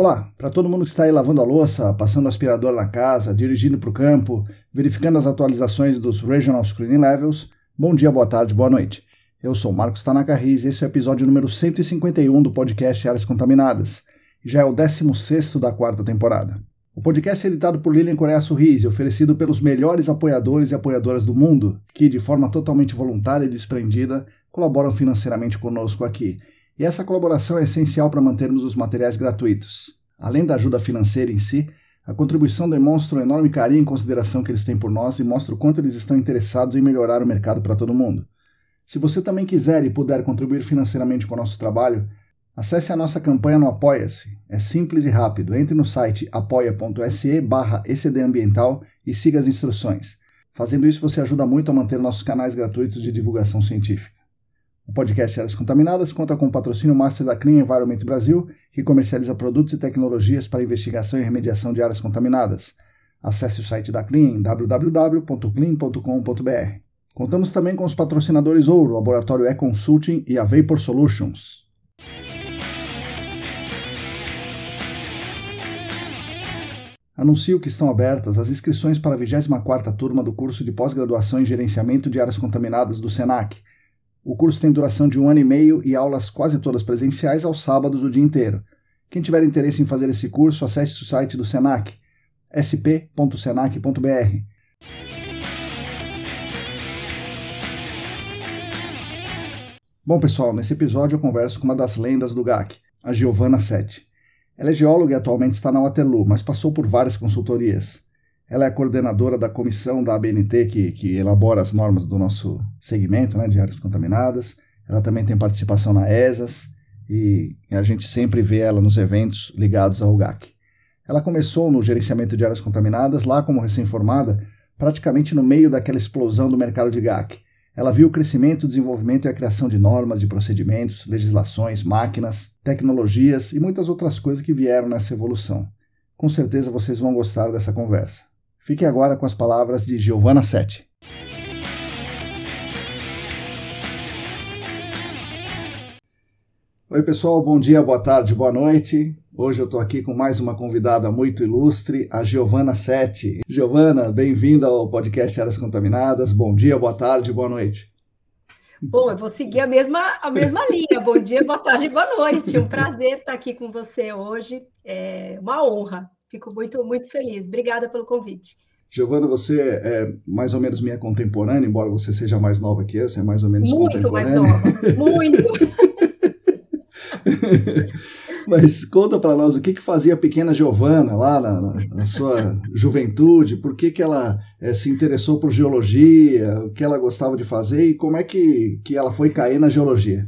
Olá, para todo mundo que está aí lavando a louça, passando o aspirador na casa, dirigindo para o campo, verificando as atualizações dos Regional Screening Levels, bom dia, boa tarde, boa noite. Eu sou Marcos Tanaka Riz e esse é o episódio número 151 do podcast Áreas Contaminadas, já é o 16 da quarta temporada. O podcast é editado por Lilian Coreia Sorriso e oferecido pelos melhores apoiadores e apoiadoras do mundo, que, de forma totalmente voluntária e desprendida, colaboram financeiramente conosco aqui e essa colaboração é essencial para mantermos os materiais gratuitos. Além da ajuda financeira em si, a contribuição demonstra o enorme carinho e consideração que eles têm por nós e mostra o quanto eles estão interessados em melhorar o mercado para todo mundo. Se você também quiser e puder contribuir financeiramente com o nosso trabalho, acesse a nossa campanha no Apoia-se. É simples e rápido. Entre no site apoia.se barra ecdambiental e siga as instruções. Fazendo isso, você ajuda muito a manter nossos canais gratuitos de divulgação científica. O podcast Áreas Contaminadas conta com o patrocínio master da Clean Environment Brasil, que comercializa produtos e tecnologias para investigação e remediação de áreas contaminadas. Acesse o site da Clean em www.clean.com.br. Contamos também com os patrocinadores Ouro, Laboratório E-Consulting e a Vapor Solutions. Anuncio que estão abertas as inscrições para a 24ª turma do curso de pós-graduação em Gerenciamento de Áreas Contaminadas do SENAC, o curso tem duração de um ano e meio e aulas quase todas presenciais aos sábados o dia inteiro. Quem tiver interesse em fazer esse curso, acesse o site do Senac, sp.senac.br. Bom, pessoal, nesse episódio eu converso com uma das lendas do GAC, a Giovanna Sete. Ela é geóloga e atualmente está na Waterloo, mas passou por várias consultorias. Ela é coordenadora da comissão da ABNT que, que elabora as normas do nosso segmento né, de áreas contaminadas. Ela também tem participação na ESAS e a gente sempre vê ela nos eventos ligados ao GAC. Ela começou no gerenciamento de áreas contaminadas, lá como recém-formada, praticamente no meio daquela explosão do mercado de GAC. Ela viu o crescimento, o desenvolvimento e a criação de normas, de procedimentos, legislações, máquinas, tecnologias e muitas outras coisas que vieram nessa evolução. Com certeza vocês vão gostar dessa conversa. Fique agora com as palavras de Giovanna Sete. Oi, pessoal, bom dia, boa tarde, boa noite. Hoje eu estou aqui com mais uma convidada muito ilustre, a Giovana Sete. Giovana, bem-vinda ao podcast Áreas Contaminadas. Bom dia, boa tarde, boa noite. Bom, eu vou seguir a mesma, a mesma linha. Bom dia, boa tarde, boa noite. Um prazer estar aqui com você hoje. É uma honra. Fico muito, muito feliz. Obrigada pelo convite. Giovana, você é mais ou menos minha contemporânea, embora você seja mais nova que eu, você é mais ou menos muito contemporânea. Muito mais nova, muito. Mas conta para nós o que, que fazia a pequena Giovana lá na, na, na sua juventude, por que, que ela é, se interessou por geologia, o que ela gostava de fazer e como é que, que ela foi cair na geologia.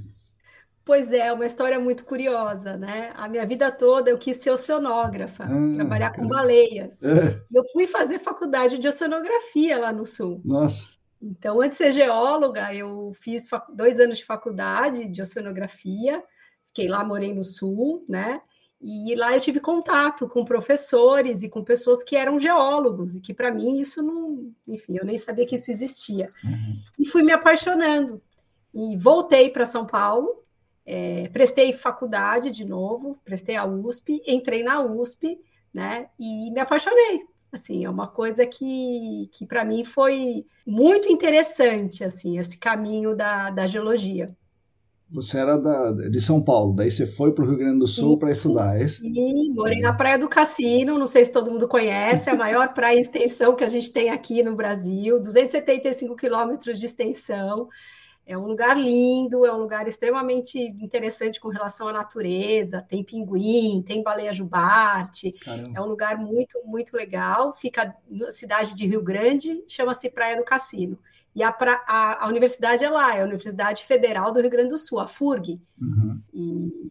Pois é, uma história muito curiosa, né? A minha vida toda eu quis ser oceanógrafa, ah, trabalhar com baleias. É. Eu fui fazer faculdade de oceanografia lá no Sul. Nossa. Então, antes de ser geóloga, eu fiz dois anos de faculdade de oceanografia, fiquei lá, morei no Sul, né? E lá eu tive contato com professores e com pessoas que eram geólogos, e que para mim isso não. Enfim, eu nem sabia que isso existia. Uhum. E fui me apaixonando. E voltei para São Paulo, é, prestei faculdade de novo, prestei a USP, entrei na USP, né? E me apaixonei. Assim, é uma coisa que, que para mim foi muito interessante, assim, esse caminho da, da geologia. Você era da, de São Paulo, daí você foi para o Rio Grande do Sul para estudar, é isso? Sim, morei na Praia do Cassino, não sei se todo mundo conhece, é a maior praia extensão que a gente tem aqui no Brasil, 275 quilômetros de extensão. É um lugar lindo, é um lugar extremamente interessante com relação à natureza. Tem pinguim, tem baleia jubarte. Caramba. É um lugar muito, muito legal. Fica na cidade de Rio Grande, chama-se Praia do Cassino. E a, a, a, universidade é lá, é a Universidade Federal do Rio Grande do Sul, a FURG. Uhum.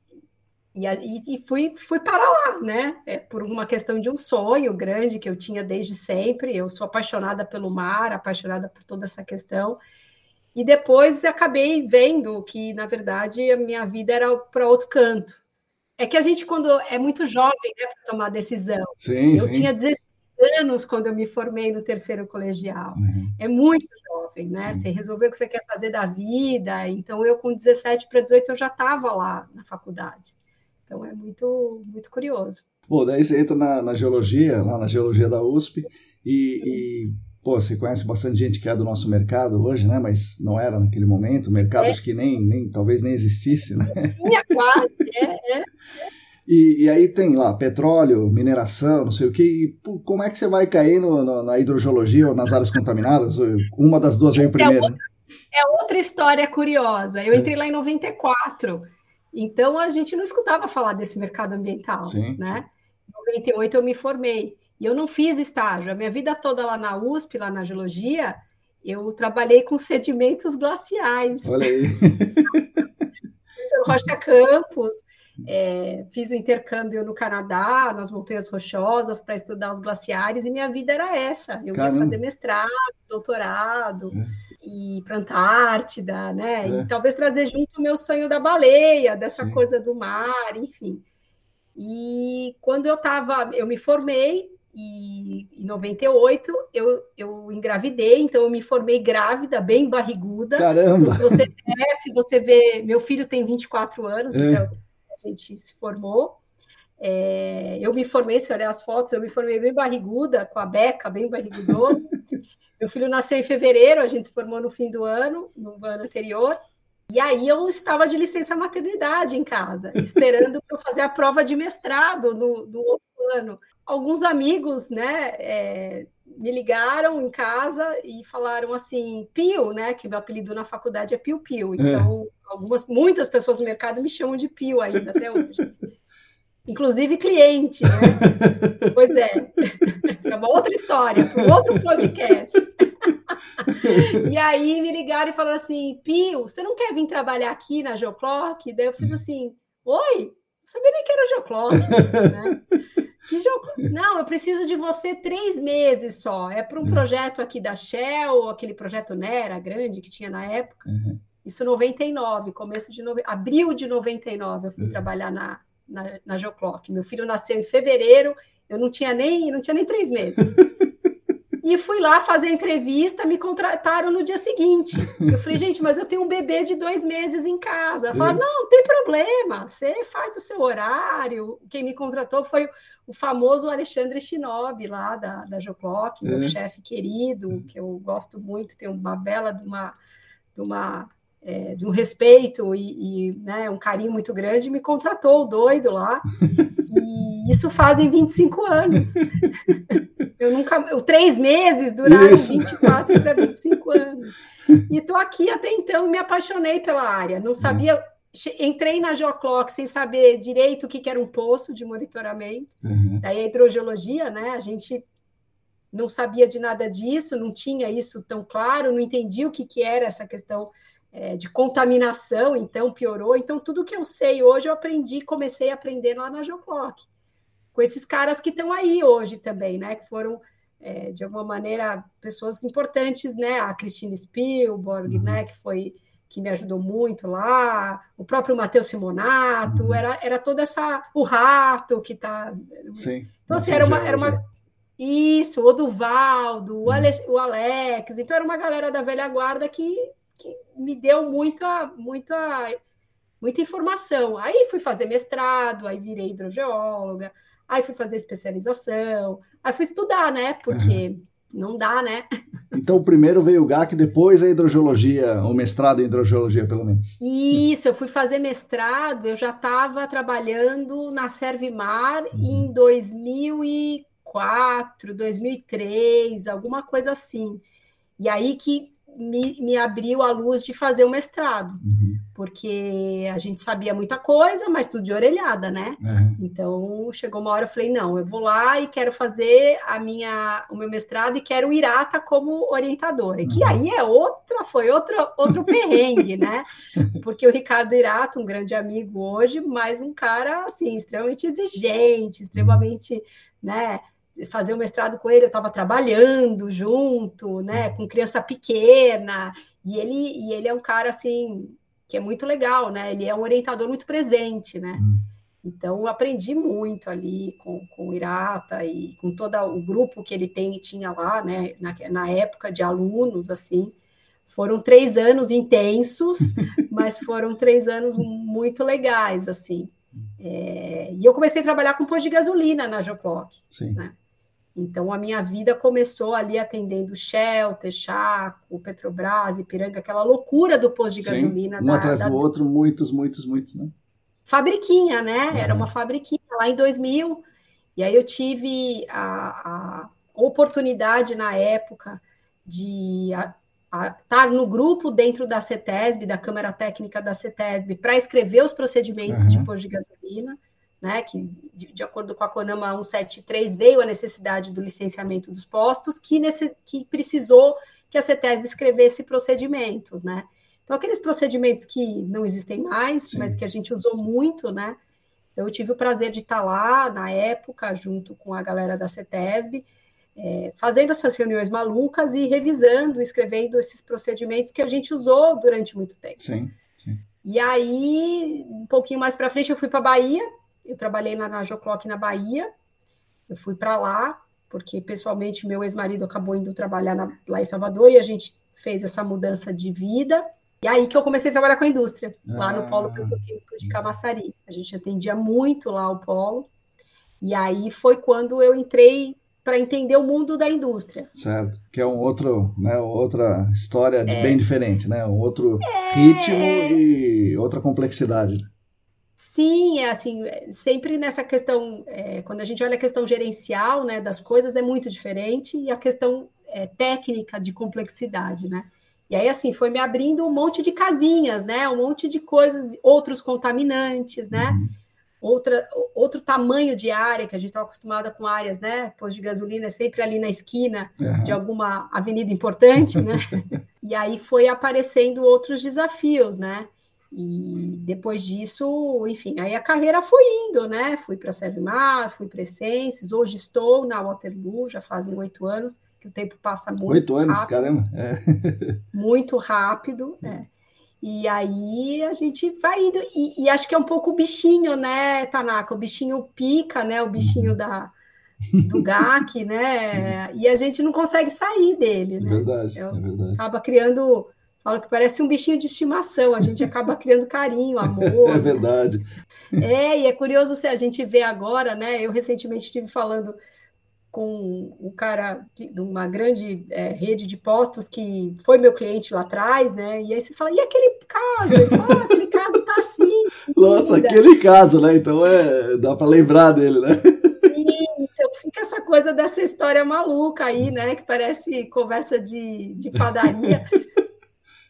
E, e, e, fui, fui para lá, né? É, por uma questão de um sonho grande que eu tinha desde sempre. Eu sou apaixonada pelo mar, apaixonada por toda essa questão. E depois acabei vendo que, na verdade, a minha vida era para outro canto. É que a gente, quando é muito jovem, né, para tomar decisão. Sim, eu sim. tinha 16 anos quando eu me formei no terceiro colegial. Uhum. É muito jovem, né? Sim. Você resolveu o que você quer fazer da vida. Então, eu com 17 para 18 eu já estava lá na faculdade. Então, é muito, muito curioso. Bom, daí você entra na, na geologia, lá na geologia da USP, e, e pô, você conhece bastante gente que é do nosso mercado hoje, né? Mas não era naquele momento, mercados é. que nem, nem talvez nem existisse, né? Tinha quase, é, é. E, e, aí tem lá petróleo, mineração, não sei o que. E, como é que você vai cair no, no, na hidrogeologia ou nas áreas contaminadas? Uma das duas veio é primeiro. É outra, é outra história curiosa. Eu é. entrei lá em 94, então a gente não escutava falar desse mercado ambiental, sim, né? Em 98 eu me formei. E eu não fiz estágio. A minha vida toda lá na USP, lá na geologia, eu trabalhei com sedimentos glaciais. Olha aí. Rocha Campos, é, fiz o um intercâmbio no Canadá, nas Montanhas Rochosas, para estudar os glaciares, e minha vida era essa. Eu Caramba. ia fazer mestrado, doutorado, é. e para Antártida, né? É. E talvez trazer junto o meu sonho da baleia, dessa Sim. coisa do mar, enfim. E quando eu estava, eu me formei, e em 98 eu, eu engravidei, então eu me formei grávida, bem barriguda. Caramba! Então, se você vê, se você vê, meu filho tem 24 anos, é. então a gente se formou. É, eu me formei, se olhar as fotos, eu me formei bem barriguda, com a beca bem barrigudona. meu filho nasceu em fevereiro, a gente se formou no fim do ano, no ano anterior. E aí eu estava de licença maternidade em casa, esperando para fazer a prova de mestrado no, no outro ano alguns amigos, né, é, me ligaram em casa e falaram assim, Pio, né, que meu apelido na faculdade é Pio Pio. É. Então, é. algumas, muitas pessoas no mercado me chamam de Pio ainda até hoje. Inclusive cliente, né? pois é. Isso é uma outra história, para um outro podcast. e aí me ligaram e falaram assim, Pio, você não quer vir trabalhar aqui na Geoclock? Daí eu fiz assim, oi, não sabia nem que era Geoclock, né? Que jogo? Não, eu preciso de você três meses só. É para um hum. projeto aqui da Shell, aquele projeto Nera grande que tinha na época. Uhum. Isso 99, começo de nove... abril de 99, eu fui uhum. trabalhar na, na, na Geoclock. Meu filho nasceu em fevereiro, eu não tinha nem, não tinha nem três meses. E fui lá fazer a entrevista, me contrataram no dia seguinte. Eu falei, gente, mas eu tenho um bebê de dois meses em casa. Ela falou, não, não tem problema, você faz o seu horário. Quem me contratou foi o famoso Alexandre Shinobi, lá da, da Joclock, meu é. chefe querido, que eu gosto muito, tem uma bela de uma, de uma é, de um respeito e, e né, um carinho muito grande, me contratou o doido lá. e isso fazem 25 anos. Eu nunca. Eu, três meses duraram isso. 24 para 25 anos. E estou aqui até então e me apaixonei pela área. Não sabia. Entrei na Geoclock sem saber direito o que, que era um poço de monitoramento. Uhum. Daí a hidrogeologia, né? A gente não sabia de nada disso, não tinha isso tão claro, não entendia o que, que era essa questão é, de contaminação, então piorou. Então, tudo que eu sei hoje eu aprendi, comecei a aprender lá na Geoclock, com esses caras que estão aí hoje também, né? Que foram é, de alguma maneira, pessoas importantes, né? A Christine Spielberg, uhum. né? Que foi que me ajudou muito lá, o próprio Matheus Simonato, uhum. era, era toda essa. O rato que está. Sim. Então, assim, era uma, era uma. Isso, o Duvaldo, uhum. o, Alex, o Alex. Então, era uma galera da velha guarda que, que me deu muita, muita, muita informação. Aí fui fazer mestrado, aí virei hidrogeóloga, aí fui fazer especialização, aí fui estudar, né? Porque. Uhum não dá, né? Então, primeiro veio o GAC, depois a hidrogeologia, o mestrado em hidrogeologia, pelo menos. Isso, eu fui fazer mestrado, eu já estava trabalhando na Servimar uhum. em 2004, 2003, alguma coisa assim. E aí que me, me abriu a luz de fazer o mestrado, uhum. Porque a gente sabia muita coisa, mas tudo de orelhada, né? Uhum. Então chegou uma hora eu falei não, eu vou lá e quero fazer a minha o meu mestrado e quero o Irata como orientadora. Uhum. Que aí é outra, foi outro outro perrengue, né? Porque o Ricardo Irata, um grande amigo hoje, mas um cara assim extremamente exigente, extremamente, né? fazer o mestrado com ele, eu estava trabalhando junto, né, com criança pequena, e ele, e ele é um cara, assim, que é muito legal, né, ele é um orientador muito presente, né, hum. então eu aprendi muito ali com, com o Irata e com todo o grupo que ele tem e tinha lá, né, na, na época de alunos, assim, foram três anos intensos, mas foram três anos muito legais, assim, é, e eu comecei a trabalhar com posto de gasolina na Joclock, né? Então, a minha vida começou ali atendendo Shell, Texaco, Petrobras, Ipiranga, aquela loucura do posto de Sim, gasolina. Um da, atrás da... do outro, muitos, muitos, muitos, né? Fabriquinha, né? Uhum. Era uma fabriquinha lá em 2000. E aí eu tive a, a oportunidade na época de estar no grupo dentro da CETESB, da Câmara Técnica da CETESB, para escrever os procedimentos uhum. de posto de gasolina né, que de, de, acordo com a CONAMA 173 veio a necessidade do licenciamento dos postos, que, nesse, que precisou que a CETESB escrevesse procedimentos, né? Então, aqueles procedimentos que não existem mais, Sim. mas que a gente usou muito, né? Eu tive o prazer de estar lá na época, junto com a galera da CETESB, é, fazendo essas reuniões malucas e revisando, escrevendo esses procedimentos que a gente usou durante muito tempo. Sim, sim. E aí, um pouquinho mais para frente, eu fui para a Bahia, eu trabalhei na Joclock na Bahia, eu fui para lá, porque pessoalmente meu ex-marido acabou indo trabalhar na, lá em Salvador e a gente fez essa mudança de vida. E aí que eu comecei a trabalhar com a indústria, ah. lá no Polo Petroquímico de Camaçari. A gente atendia muito lá o polo. E aí foi quando eu entrei para entender o mundo da indústria. Certo, que é um outro, né, outra história é. bem diferente, né? Um outro é. ritmo e outra complexidade. Sim, é assim, é, sempre nessa questão, é, quando a gente olha a questão gerencial né, das coisas, é muito diferente, e a questão é, técnica de complexidade, né? E aí, assim, foi me abrindo um monte de casinhas, né? Um monte de coisas, outros contaminantes, né? Uhum. Outra, outro tamanho de área, que a gente estava acostumada com áreas, né? Posto de gasolina é sempre ali na esquina uhum. de alguma avenida importante, né? e aí foi aparecendo outros desafios, né? E depois disso, enfim, aí a carreira foi indo, né? Fui para a Servimar, fui para Essências, hoje estou na Waterloo, já fazem oito anos, que o tempo passa muito Oito anos, rápido, caramba! É. Muito rápido, é. E aí a gente vai indo, e, e, acho que é um pouco o bichinho, né, Tanaka? O bichinho pica, né? O bichinho uhum. da, do GAC, né? Uhum. E a gente não consegue sair dele, né? É verdade, é verdade. Acaba criando Fala que parece um bichinho de estimação, a gente acaba criando carinho, amor. É verdade. É, e é curioso se a gente vê agora, né? Eu recentemente estive falando com um cara de uma grande é, rede de postos que foi meu cliente lá atrás, né? E aí você fala, e aquele caso? Ah, aquele caso tá assim. Nossa, aquele caso, né? Então é, dá para lembrar dele, né? então fica essa coisa dessa história maluca aí, né? Que parece conversa de, de padaria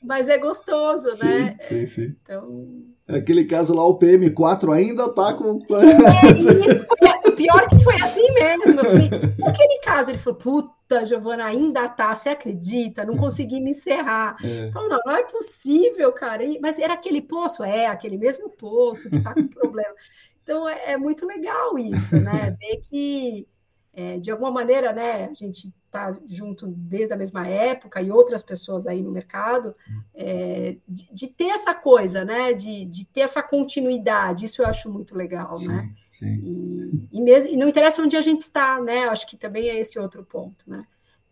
mas é gostoso, sim, né? Sim, sim. Então. Aquele caso lá, o PM4 ainda tá com. É, isso, o pior que foi assim mesmo. Falei, aquele caso, ele falou, puta, Giovana, ainda tá, você acredita? Não consegui me encerrar. É. Não, não é possível, cara. Mas era aquele poço? É, aquele mesmo poço que tá com problema. Então é, é muito legal isso, né? Ver que, é, de alguma maneira, né, a gente está junto desde a mesma época e outras pessoas aí no mercado, é, de, de, ter essa coisa, né? De, de, ter essa continuidade, isso eu acho muito legal, sim, né? Sim. E, e, mesmo, e não interessa onde a gente está, né? Acho que também é esse outro ponto, né?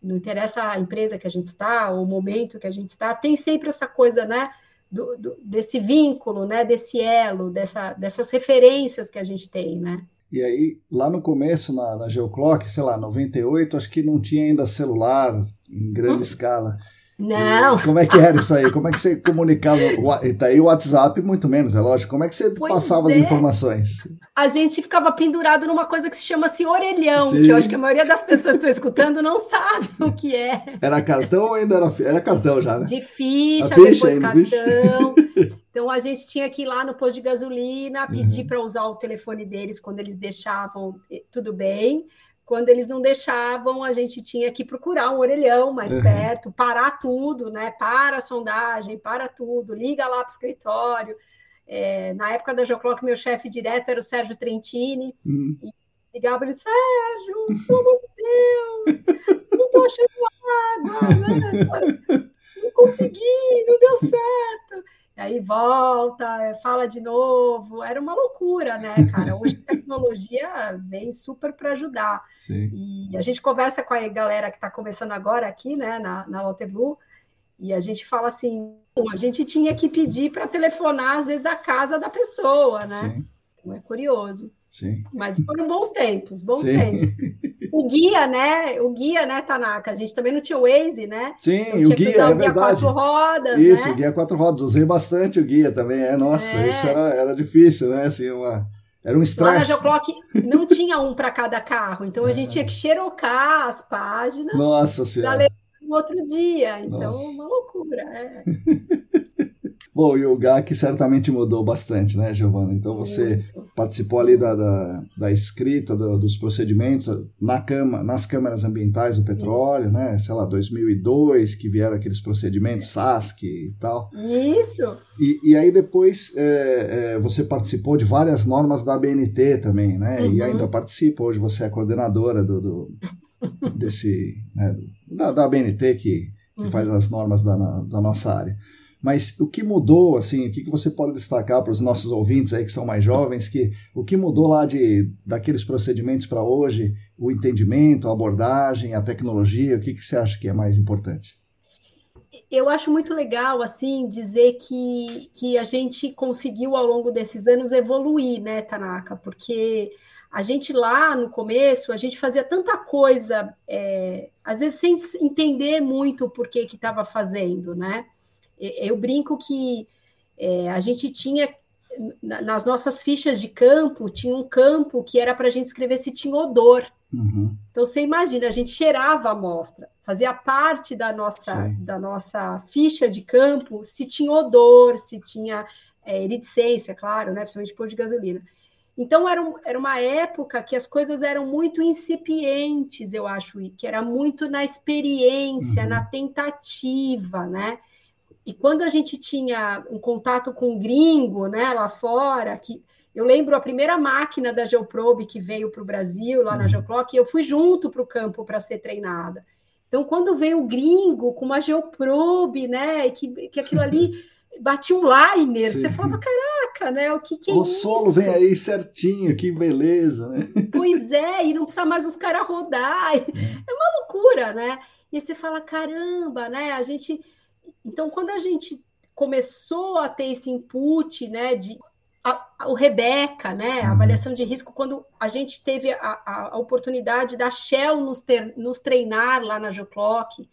Não interessa a empresa que a gente está, o momento que a gente está, tem sempre essa coisa, né? Do, do, desse vínculo, né? Desse elo, dessa, dessas referências que a gente tem, né? E aí, lá no começo, na, na Geoclock, sei lá, 98, acho que não tinha ainda celular em grande hum. escala. Não. E como é que era isso aí? Como é que você comunicava? E tá aí o WhatsApp, muito menos, é lógico. Como é que você pois passava é. as informações? A gente ficava pendurado numa coisa que se chama assim orelhão, Sim. que eu acho que a maioria das pessoas que estão escutando não sabe o que é. Era cartão ou ainda era, era cartão já, né? De ficha, depois ainda, cartão. Então a gente tinha que ir lá no posto de gasolina, pedir uhum. para usar o telefone deles quando eles deixavam, tudo bem. Quando eles não deixavam, a gente tinha que procurar um orelhão mais uhum. perto, parar tudo, né? Para a sondagem, para tudo, liga lá para o escritório. É, na época da Joclock, meu chefe direto era o Sérgio Trentini. Uhum. E ligava ele, Sérgio, pelo amor de Deus, não estou achando água, né? não consegui, não deu certo aí volta, é, fala de novo. Era uma loucura, né, cara? Hoje a tecnologia vem super para ajudar. Sim. E a gente conversa com a galera que está começando agora aqui, né, na, na Waterloo, e a gente fala assim: a gente tinha que pedir para telefonar, às vezes, da casa da pessoa, né? Sim. Então é curioso. Sim. Mas foram bons tempos, bons Sim. tempos. O guia, né? O guia, né, Tanaka? A gente também não tinha o Waze, né? Sim, então, o guia, é o guia quatro rodas, Isso, né? o guia quatro rodas. Usei bastante o guia também. É, nossa, é. isso era, era difícil, né? Assim, uma... Era um estresse. Lá na Geoclock não tinha um para cada carro, então a gente tinha que xerocar as páginas. Nossa Senhora. no outro dia. Então, nossa. uma loucura. É. Bom, e o GAC certamente mudou bastante, né, Giovana? Então você participou ali da, da, da escrita do, dos procedimentos na cama, nas câmaras ambientais do petróleo, né? Sei lá, 2002, que vieram aqueles procedimentos SASC e tal. Isso! E, e aí depois é, é, você participou de várias normas da ABNT também, né? Uhum. E ainda participa, hoje você é coordenadora do, do desse, né, da, da ABNT que, que uhum. faz as normas da, da nossa área. Mas o que mudou, assim, o que, você pode destacar para os nossos ouvintes aí que são mais jovens, que o que mudou lá de daqueles procedimentos para hoje, o entendimento, a abordagem, a tecnologia, o que, que você acha que é mais importante? Eu acho muito legal, assim, dizer que, que a gente conseguiu ao longo desses anos evoluir, né, Tanaka? Porque a gente lá no começo, a gente fazia tanta coisa, é, às vezes sem entender muito o porquê que estava fazendo, né? Eu brinco que é, a gente tinha nas nossas fichas de campo, tinha um campo que era para a gente escrever se tinha odor. Uhum. Então você imagina, a gente cheirava a amostra, fazia parte da nossa, da nossa ficha de campo se tinha odor, se tinha é, claro, né, principalmente pôr de gasolina. Então era, um, era uma época que as coisas eram muito incipientes, eu acho, que era muito na experiência, uhum. na tentativa, né? E quando a gente tinha um contato com um gringo, né, lá fora, que eu lembro a primeira máquina da Geoprobe que veio para o Brasil, lá na uhum. Geoclock, eu fui junto para o campo para ser treinada. Então, quando veio o gringo com uma Geoprobe, né, que, que aquilo ali batia um liner, Sim. você falava, caraca, né, o que, que é o isso? O solo vem aí certinho, que beleza, né? Pois é, e não precisa mais os caras rodar, é. é uma loucura, né? E aí você fala, caramba, né, a gente então, quando a gente começou a ter esse input, né, de a, a, o Rebeca, né, a uhum. avaliação de risco, quando a gente teve a, a oportunidade da Shell nos, ter, nos treinar lá na Geoclock,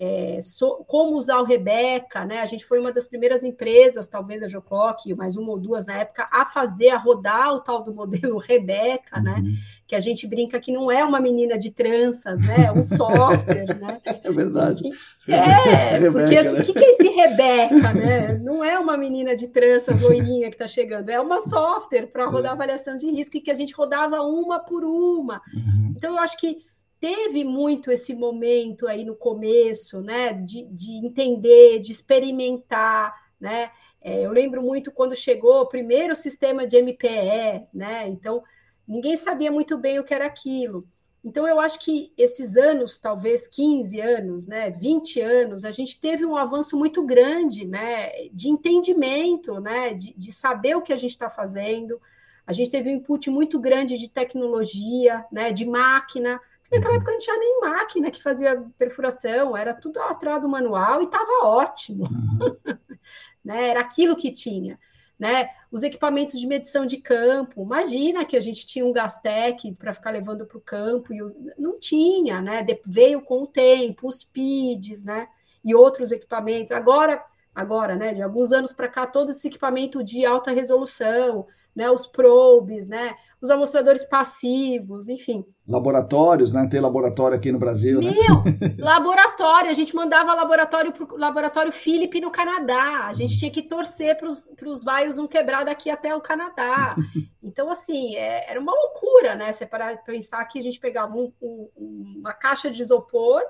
é, so, como usar o Rebeca, né? A gente foi uma das primeiras empresas, talvez a Joclock, mais uma ou duas na época, a fazer, a rodar o tal do modelo Rebeca, né? uhum. né? Que a gente brinca que não é uma menina de tranças, né? É um software, né? É verdade. É, porque Rebeca, né? o que é esse Rebeca, né? Não é uma menina de tranças loirinha que está chegando, é uma software para rodar é. avaliação de risco e que a gente rodava uma por uma. Uhum. Então, eu acho que teve muito esse momento aí no começo, né, de, de entender, de experimentar, né, é, eu lembro muito quando chegou o primeiro sistema de MPE, né, então ninguém sabia muito bem o que era aquilo, Então, eu acho que esses anos, talvez 15 anos, né, 20 anos, a gente teve um avanço muito grande né, de entendimento, né, de, de saber o que a gente está fazendo. A gente teve um input muito grande de tecnologia, né, de máquina. Naquela época não tinha nem máquina que fazia perfuração, era tudo atrás do manual e estava ótimo. Uhum. né, era aquilo que tinha né? Os equipamentos de medição de campo. Imagina que a gente tinha um Gastec para ficar levando para o campo e os... não tinha, né? De... veio com o tempo, os PIDs, né? E outros equipamentos. Agora, agora, né? De alguns anos para cá, todo esse equipamento de alta resolução, né? Os probes, né? os amostradores passivos, enfim. Laboratórios, né? Tem laboratório aqui no Brasil. Né? Meu, né? laboratório. A gente mandava laboratório para o laboratório Philip no Canadá. A gente tinha que torcer para os vaios não quebrar daqui até o Canadá. Então, assim, é, era uma loucura, né? Você para pensar que a gente pegava um, um, uma caixa de isopor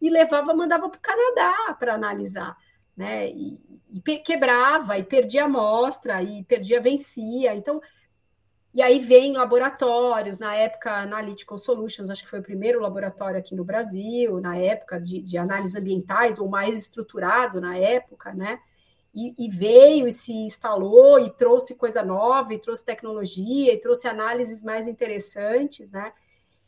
e levava, mandava para o Canadá para analisar. Né? E, e quebrava, e perdia amostra, e perdia, vencia. Então, e aí vem laboratórios, na época Analytical Solutions, acho que foi o primeiro laboratório aqui no Brasil, na época de, de análises ambientais, ou mais estruturado na época, né? E, e, veio e se instalou e trouxe coisa nova, e trouxe tecnologia, e trouxe análises mais interessantes, né?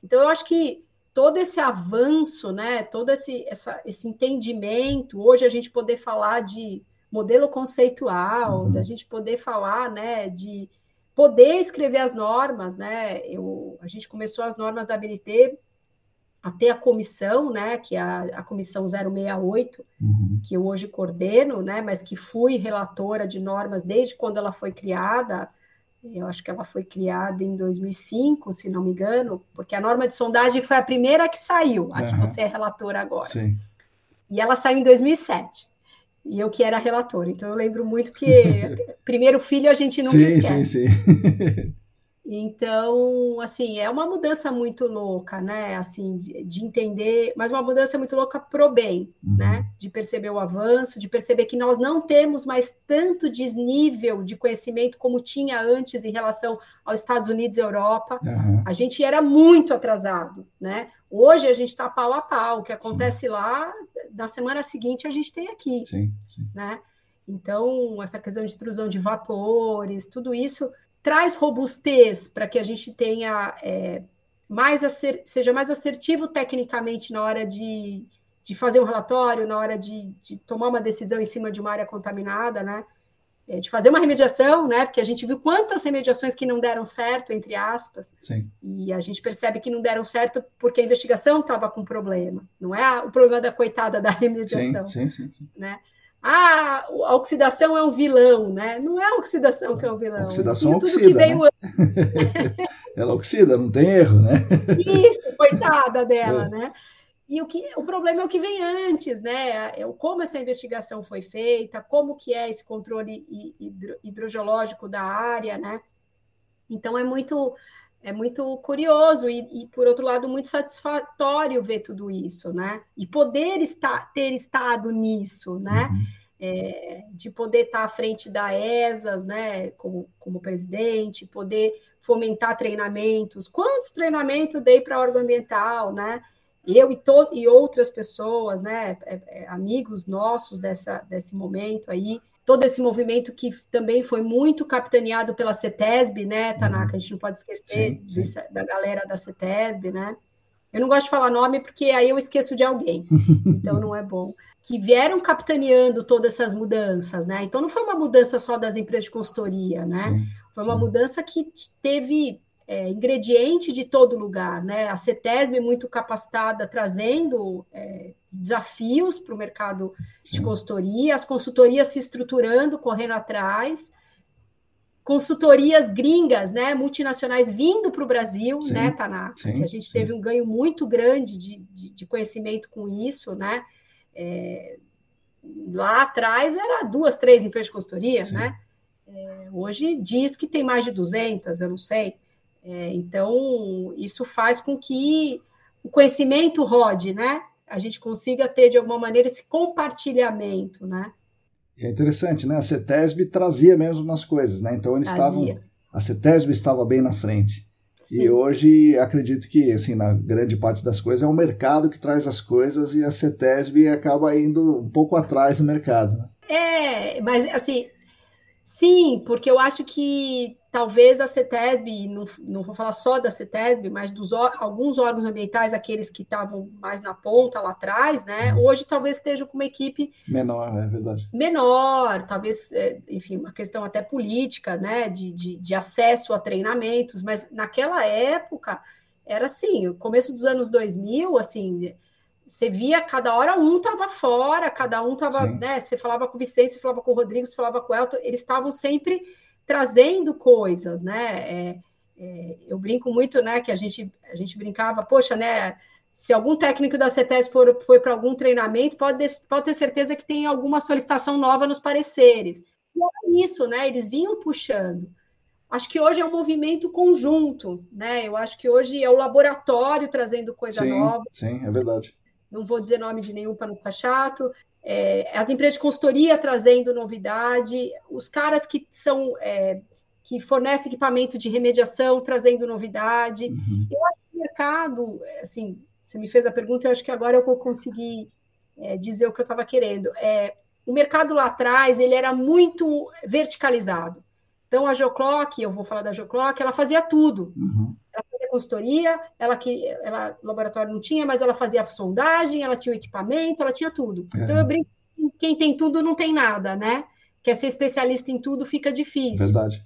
Então, eu acho que todo esse avanço, né, todo esse, essa, esse entendimento, hoje a gente poder falar de modelo conceitual, uhum. da gente poder falar, né, de poder escrever as normas, né? Eu, a gente começou as normas da BNT até a comissão, né, que é a, a comissão 068, uhum. que eu hoje coordeno, né, mas que fui relatora de normas desde quando ela foi criada. Eu acho que ela foi criada em 2005, se não me engano, porque a norma de sondagem foi a primeira que saiu, a uhum. que você é relatora agora. Sim. E ela saiu em 2007 e eu que era relatora. Então eu lembro muito que primeiro filho a gente nunca sim, esquece. Sim, sim. Então, assim, é uma mudança muito louca, né? Assim, de, de entender, mas uma mudança muito louca pro bem, uhum. né? De perceber o avanço, de perceber que nós não temos mais tanto desnível de conhecimento como tinha antes em relação aos Estados Unidos e Europa. Uhum. A gente era muito atrasado, né? Hoje a gente está pau a pau. O que acontece sim. lá, na semana seguinte a gente tem aqui, sim, sim. né? Então, essa questão de extrusão de vapores, tudo isso traz robustez para que a gente tenha é, mais acer, seja mais assertivo tecnicamente na hora de, de fazer um relatório, na hora de, de tomar uma decisão em cima de uma área contaminada, né? É, de fazer uma remediação, né? Porque a gente viu quantas remediações que não deram certo, entre aspas. Sim. E a gente percebe que não deram certo porque a investigação estava com problema. Não é o problema da coitada da remediação. Sim, sim, sim. sim. Né? Ah, a oxidação é um vilão, né? Não é a oxidação que é o vilão. A oxidação oxida, veio... né? Ela oxida, não tem erro, né? Isso, coitada dela, é. né? E o, que, o problema é o que vem antes, né? É como essa investigação foi feita, como que é esse controle hidro, hidrogeológico da área, né? Então é muito é muito curioso e, e, por outro lado muito satisfatório ver tudo isso, né? E poder estar ter estado nisso, né? Uhum. É, de poder estar à frente da ESAS, né? Como, como presidente, poder fomentar treinamentos. Quantos treinamentos dei para órgão ambiental, né? Eu e, to e outras pessoas, né? É, é, amigos nossos dessa, desse momento aí todo esse movimento que também foi muito capitaneado pela CETESB, né, Tanaka? Uhum. A gente não pode esquecer sim, sim. Da galera da CETESB, né? Eu não gosto de falar nome porque aí eu esqueço de alguém, então não é bom. Que vieram capitaneando todas essas mudanças, né? Então não foi uma mudança só das empresas de consultoria, né? Sim, foi uma mudança que teve é, ingrediente de todo lugar, né? A CETESB muito capacitada, trazendo é, desafios para o mercado Sim. de consultoria, as consultorias se estruturando, correndo atrás, consultorias gringas, né, multinacionais vindo para o Brasil, sim, né, Tanaka? Sim, a gente sim. teve um ganho muito grande de, de, de conhecimento com isso, né? É, lá atrás era duas, três empresas de consultoria, né? É, hoje diz que tem mais de 200, eu não sei. É, então, isso faz com que o conhecimento rode, né? A gente consiga ter, de alguma maneira, esse compartilhamento, né? É interessante, né? A CETESB trazia mesmo umas coisas, né? Então, eles trazia. estavam... A CETESB estava bem na frente. Sim. E hoje acredito que, assim, na grande parte das coisas é o mercado que traz as coisas e a CETESB acaba indo um pouco atrás do mercado. Né? É, mas assim, sim, porque eu acho que talvez a CETESB, não, não vou falar só da CETESB, mas dos alguns órgãos ambientais, aqueles que estavam mais na ponta lá atrás, né? Uhum. Hoje talvez estejam com uma equipe menor, é verdade. Menor, talvez, é, enfim, uma questão até política, né? De, de, de acesso a treinamentos, mas naquela época era assim, o começo dos anos 2000, assim, você via cada hora um estava fora, cada um estava, né? Você falava com o Vicente, você falava com o Rodrigo, você falava com o Elton, eles estavam sempre trazendo coisas, né? É, é, eu brinco muito, né? Que a gente, a gente brincava, poxa, né? Se algum técnico da CETES for, foi para algum treinamento, pode, pode ter certeza que tem alguma solicitação nova nos pareceres. E é isso, né? Eles vinham puxando. Acho que hoje é um movimento conjunto, né? Eu acho que hoje é o laboratório trazendo coisa sim, nova. Sim, é verdade. Não vou dizer nome de nenhum para não ficar chato é, as empresas de consultoria trazendo novidade, os caras que são é, que fornecem equipamento de remediação trazendo novidade. Uhum. Eu acho que o mercado, assim, você me fez a pergunta, eu acho que agora eu vou conseguir é, dizer o que eu estava querendo. É, o mercado lá atrás ele era muito verticalizado. Então a Joclock, eu vou falar da Joclock, ela fazia tudo. Uhum. Consultoria, ela que ela laboratório não tinha, mas ela fazia a sondagem, ela tinha o equipamento, ela tinha tudo. É. Então eu brinco, quem tem tudo não tem nada, né? Quer ser especialista em tudo fica difícil. Verdade.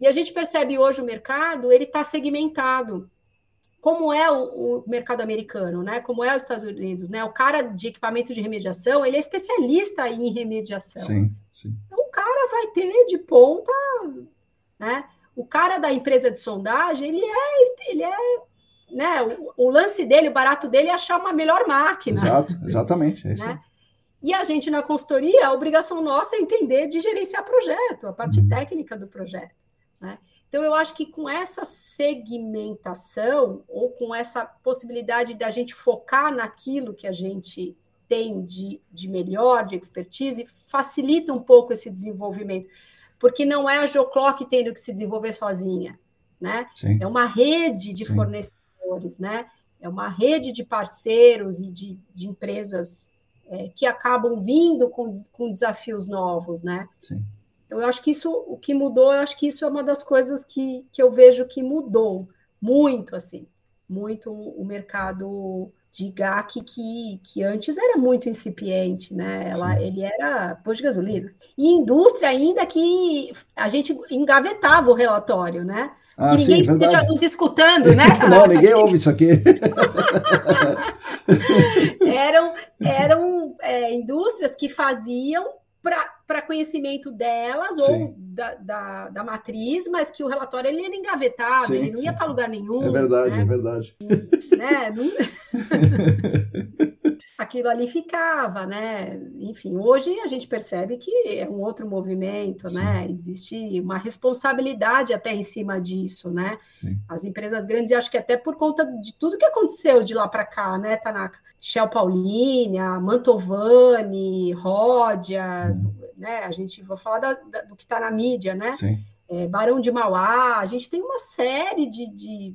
E a gente percebe hoje o mercado, ele está segmentado. Como é o, o, mercado americano, né? Como é os Estados Unidos, né? O cara de equipamento de remediação, ele é especialista em remediação. Sim, sim. Então, o cara vai ter de ponta, né? O cara da empresa de sondagem, ele é, ele é, né? O, o lance dele, o barato dele é achar uma melhor máquina. Exato, exatamente. É né? E a gente na consultoria, a obrigação nossa é entender de gerenciar projeto, a parte uhum. técnica do projeto. Né? Então, eu acho que com essa segmentação, ou com essa possibilidade da gente focar naquilo que a gente tem de, de melhor, de expertise, facilita um pouco esse desenvolvimento porque não é a Joclock tendo que se desenvolver sozinha, né? Sim. É uma rede de Sim. fornecedores, né? É uma rede de parceiros e de, de empresas é, que acabam vindo com, com desafios novos, né? Sim. Então, eu acho que isso, o que mudou, eu acho que isso é uma das coisas que, que eu vejo que mudou muito, assim, muito o mercado de GAC que, que antes era muito incipiente, né? Ela, ele era posto de gasolina. E indústria ainda que a gente engavetava o relatório, né? Ah, que ninguém sim, esteja nos escutando, né? Não, ninguém ouve isso aqui. eram eram é, indústrias que faziam para conhecimento delas sim. ou da, da, da, matriz, mas que o relatório ele era engavetado, sim, ele não sim, ia para lugar nenhum. É verdade, né? é verdade. Né? Não... Aquilo ali ficava, né? Enfim, hoje a gente percebe que é um outro movimento, né? Existe uma responsabilidade até em cima disso, né? As empresas grandes, e acho que até por conta de tudo que aconteceu de lá para cá, né, Tanaka? Shell Paulínia, Mantovani, Ródia, hum. né? A gente vai falar da, da, do que está na mídia, né? Sim. É, Barão de Mauá, a gente tem uma série de, de,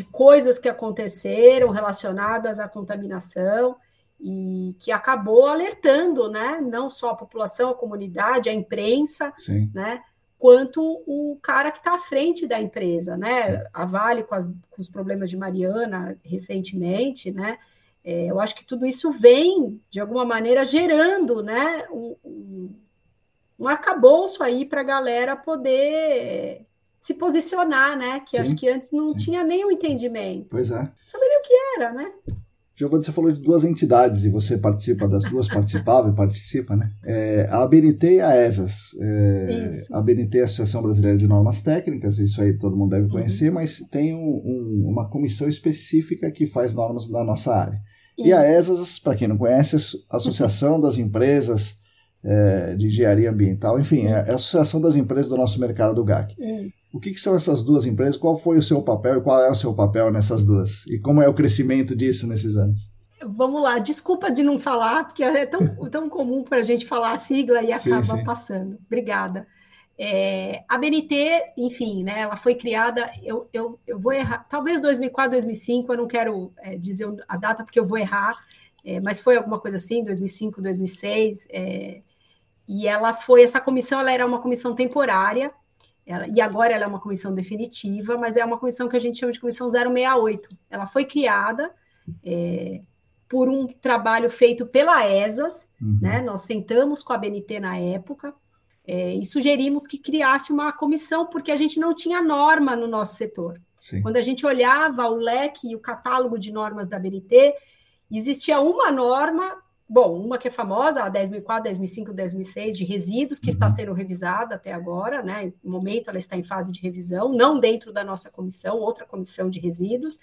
de coisas que aconteceram relacionadas à contaminação e que acabou alertando, né? Não só a população, a comunidade, a imprensa, Sim. né? Quanto o cara que está à frente da empresa, né? Sim. A Vale com, as, com os problemas de Mariana recentemente, né? É, eu acho que tudo isso vem, de alguma maneira, gerando né, um, um, um arcabouço aí para a galera poder se posicionar, né? Que sim, acho que antes não sim. tinha nem o entendimento. Pois é. Sabia nem o que era, né? Giovanni, você falou de duas entidades e você participa das duas, participava e participa, né? É, a ABNT e a ESAS. É, a ABNT é a Associação Brasileira de Normas Técnicas, isso aí todo mundo deve uhum. conhecer, uhum. mas tem um, um, uma comissão específica que faz normas da nossa área. Isso. E a ESAS, para quem não conhece, é a Associação das Empresas é, de Engenharia Ambiental, enfim, é a Associação das Empresas do nosso mercado do GAC. Isso. O que, que, são essas duas empresas? Qual foi o seu papel e qual é o seu papel nessas duas? E como é o crescimento disso nesses anos? Vamos lá, desculpa de não falar, porque é tão, tão comum para a gente falar a sigla e acaba sim, sim. passando. Obrigada. É, a BNT, enfim, né, ela foi criada, eu, eu, eu vou errar, talvez 2004, 2005, eu não quero é, dizer a data porque eu vou errar, é, mas foi alguma coisa assim, 2005, 2006, é, e ela foi, essa comissão, ela era uma comissão temporária, ela, e agora ela é uma comissão definitiva, mas é uma comissão que a gente chama de comissão 068. Ela foi criada é, por um trabalho feito pela ESAS, uhum. né? Nós sentamos com a BNT na época é, e sugerimos que criasse uma comissão, porque a gente não tinha norma no nosso setor. Sim. Quando a gente olhava o leque e o catálogo de normas da BNT, existia uma norma Bom, uma que é famosa, a 10.004, 10.005, 10.006, de resíduos, que uhum. está sendo revisada até agora, né? No momento ela está em fase de revisão, não dentro da nossa comissão, outra comissão de resíduos.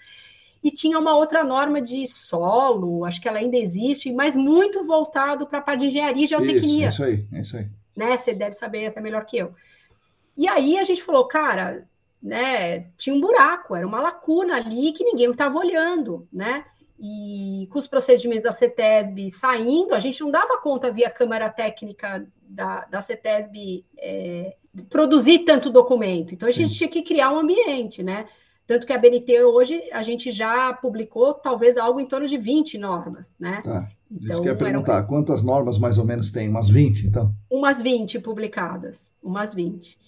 E tinha uma outra norma de solo, acho que ela ainda existe, mas muito voltado para a parte de engenharia e geotecnia. Isso, isso aí, isso aí. Né? Você deve saber até melhor que eu. E aí a gente falou, cara, né? Tinha um buraco, era uma lacuna ali que ninguém estava olhando, né? E com os procedimentos da CETESB saindo, a gente não dava conta via Câmara Técnica da, da CETESB é, produzir tanto documento. Então, a Sim. gente tinha que criar um ambiente, né? Tanto que a BNT hoje, a gente já publicou talvez algo em torno de 20 normas, né? Tá. Então, Isso que eu ia perguntar, eram... quantas normas mais ou menos tem? Umas 20, então? Umas 20 publicadas, umas 20.